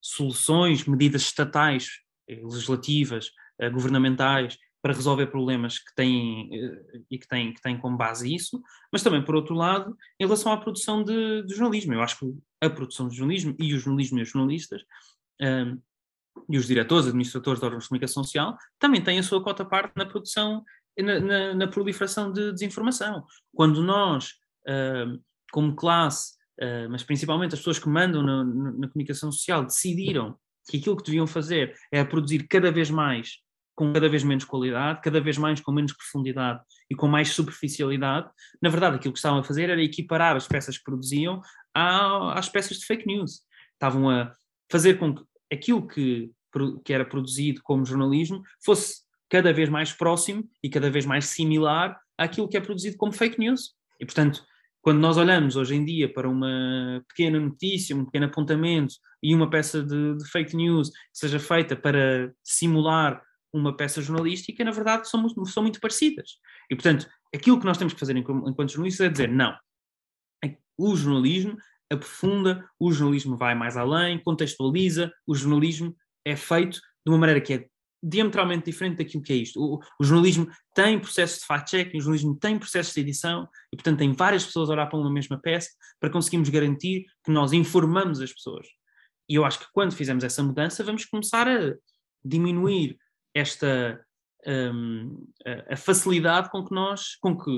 soluções, medidas estatais, eh, legislativas, uh, governamentais, para resolver problemas que têm eh, e que têm, que têm como base isso, mas também, por outro lado, em relação à produção de, de jornalismo. Eu acho que a produção de jornalismo e o jornalismo e os jornalistas um, ehm, e os diretores, administradores de órgãos de comunicação social também têm a sua cota parte na produção, na, na, na proliferação de desinformação. Quando nós, uh, como classe, uh, mas principalmente as pessoas que mandam na, na comunicação social, decidiram que aquilo que deviam fazer é produzir cada vez mais com cada vez menos qualidade, cada vez mais com menos profundidade e com mais superficialidade. Na verdade, aquilo que estavam a fazer era equiparar as peças que produziam às peças de fake news. Estavam a fazer com que aquilo que, que era produzido como jornalismo fosse cada vez mais próximo e cada vez mais similar àquilo que é produzido como fake news. E, portanto, quando nós olhamos hoje em dia para uma pequena notícia, um pequeno apontamento e uma peça de, de fake news que seja feita para simular uma peça jornalística, na verdade, são, são muito parecidas. E, portanto, aquilo que nós temos que fazer enquanto jornalistas é dizer não. O jornalismo aprofunda, o jornalismo vai mais além, contextualiza, o jornalismo é feito de uma maneira que é diametralmente diferente daquilo que é isto. O, o jornalismo tem processos de fact-checking, o jornalismo tem processos de edição, e portanto tem várias pessoas a olhar para uma mesma peça para conseguirmos garantir que nós informamos as pessoas. E eu acho que quando fizemos essa mudança, vamos começar a diminuir esta um, a facilidade com que nós, com que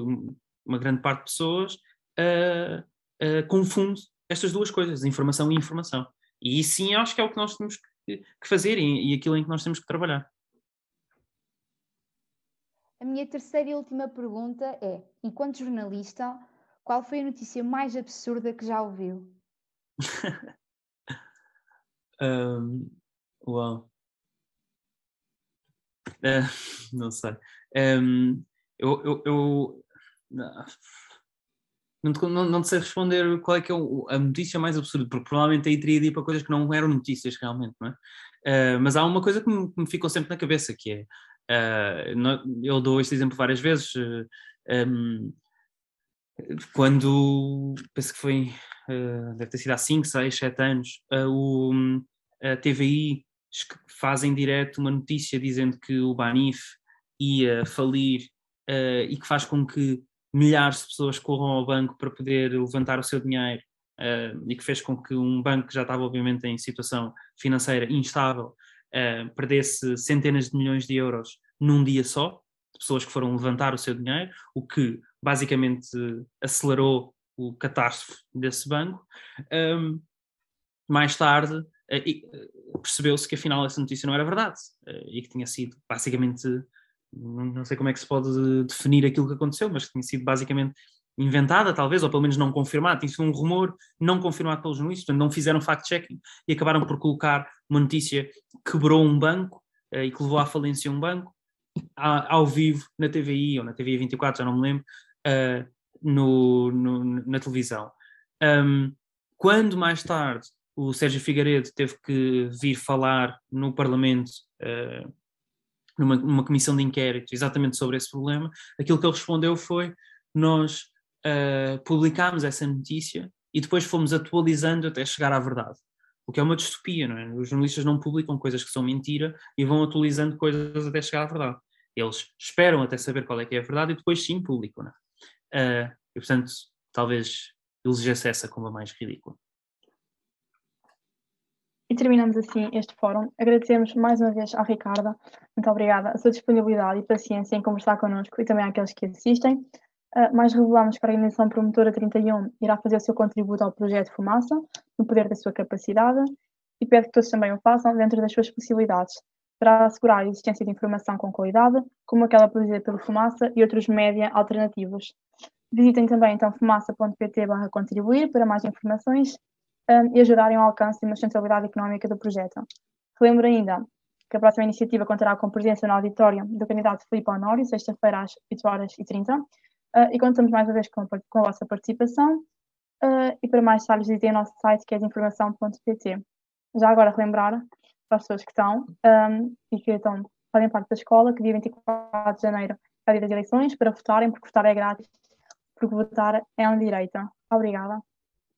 uma grande parte de pessoas uh, uh, confunde estas duas coisas, informação e informação. E isso sim acho que é o que nós temos que, que fazer e, e aquilo em que nós temos que trabalhar. A minha terceira e última pergunta é: enquanto jornalista, qual foi a notícia mais absurda que já ouviu? um, uau. Uh, não sei. Um, eu, eu, eu não, não, não, sei responder qual é que é a notícia mais absurda, porque provavelmente aí teria de ir para coisas que não eram notícias realmente, não é? Uh, mas há uma coisa que me, que me, ficou sempre na cabeça, que é, uh, eu dou este exemplo várias vezes, uh, um, quando, penso que foi, deve ter sido há 5, 6, 7 anos, o, a TVI faz em direto uma notícia dizendo que o Banif ia falir uh, e que faz com que milhares de pessoas corram ao banco para poder levantar o seu dinheiro uh, e que fez com que um banco que já estava obviamente em situação financeira instável uh, perdesse centenas de milhões de euros num dia só, de pessoas que foram levantar o seu dinheiro, o que basicamente acelerou o catástrofe desse banco. Um, mais tarde, percebeu-se que afinal essa notícia não era verdade e que tinha sido basicamente não sei como é que se pode definir aquilo que aconteceu, mas tinha sido basicamente inventada, talvez, ou pelo menos não confirmada. Tinha sido um rumor não confirmado pelos jornalistas, portanto, não fizeram fact-checking e acabaram por colocar uma notícia que quebrou um banco e que levou à falência um banco, ao vivo, na TVI ou na TVI 24, já não me lembro, no, no, na televisão. Quando mais tarde o Sérgio Figueiredo teve que vir falar no Parlamento uh, numa, numa comissão de inquérito exatamente sobre esse problema, aquilo que ele respondeu foi: nós uh, publicámos essa notícia e depois fomos atualizando até chegar à verdade. O que é uma distopia, não é? Os jornalistas não publicam coisas que são mentira e vão atualizando coisas até chegar à verdade. Eles esperam até saber qual é que é a verdade e depois sim publicam, não é? Uh, e portanto, talvez elegesse essa como a mais ridícula. E terminamos assim este fórum. Agradecemos mais uma vez ao Ricardo, muito obrigada, a sua disponibilidade e paciência em conversar connosco e também àqueles que assistem. Uh, mais revelamos que a Organização Promotora 31 irá fazer o seu contributo ao projeto Fumaça, no poder da sua capacidade, e pede que todos também o façam dentro das suas possibilidades, para assegurar a existência de informação com qualidade, como aquela produzida pelo Fumaça e outros média alternativos. Visitem também então fumaça.pt contribuir para mais informações um, e ajudarem ao alcance e uma sustentabilidade económica do projeto. Relembro ainda que a próxima iniciativa contará com presença no auditório do candidato Filipe Honório, sexta-feira às 8 horas e 30, uh, e contamos mais uma vez com, com a vossa participação. Uh, e para mais detalhes, visitem o nosso site que é informação.pt. Já agora relembrar para as pessoas que estão um, e que estão, fazem parte da escola que dia 24 de janeiro é dia das eleições para votarem, porque votar é grátis, porque votar é um direito. Obrigada.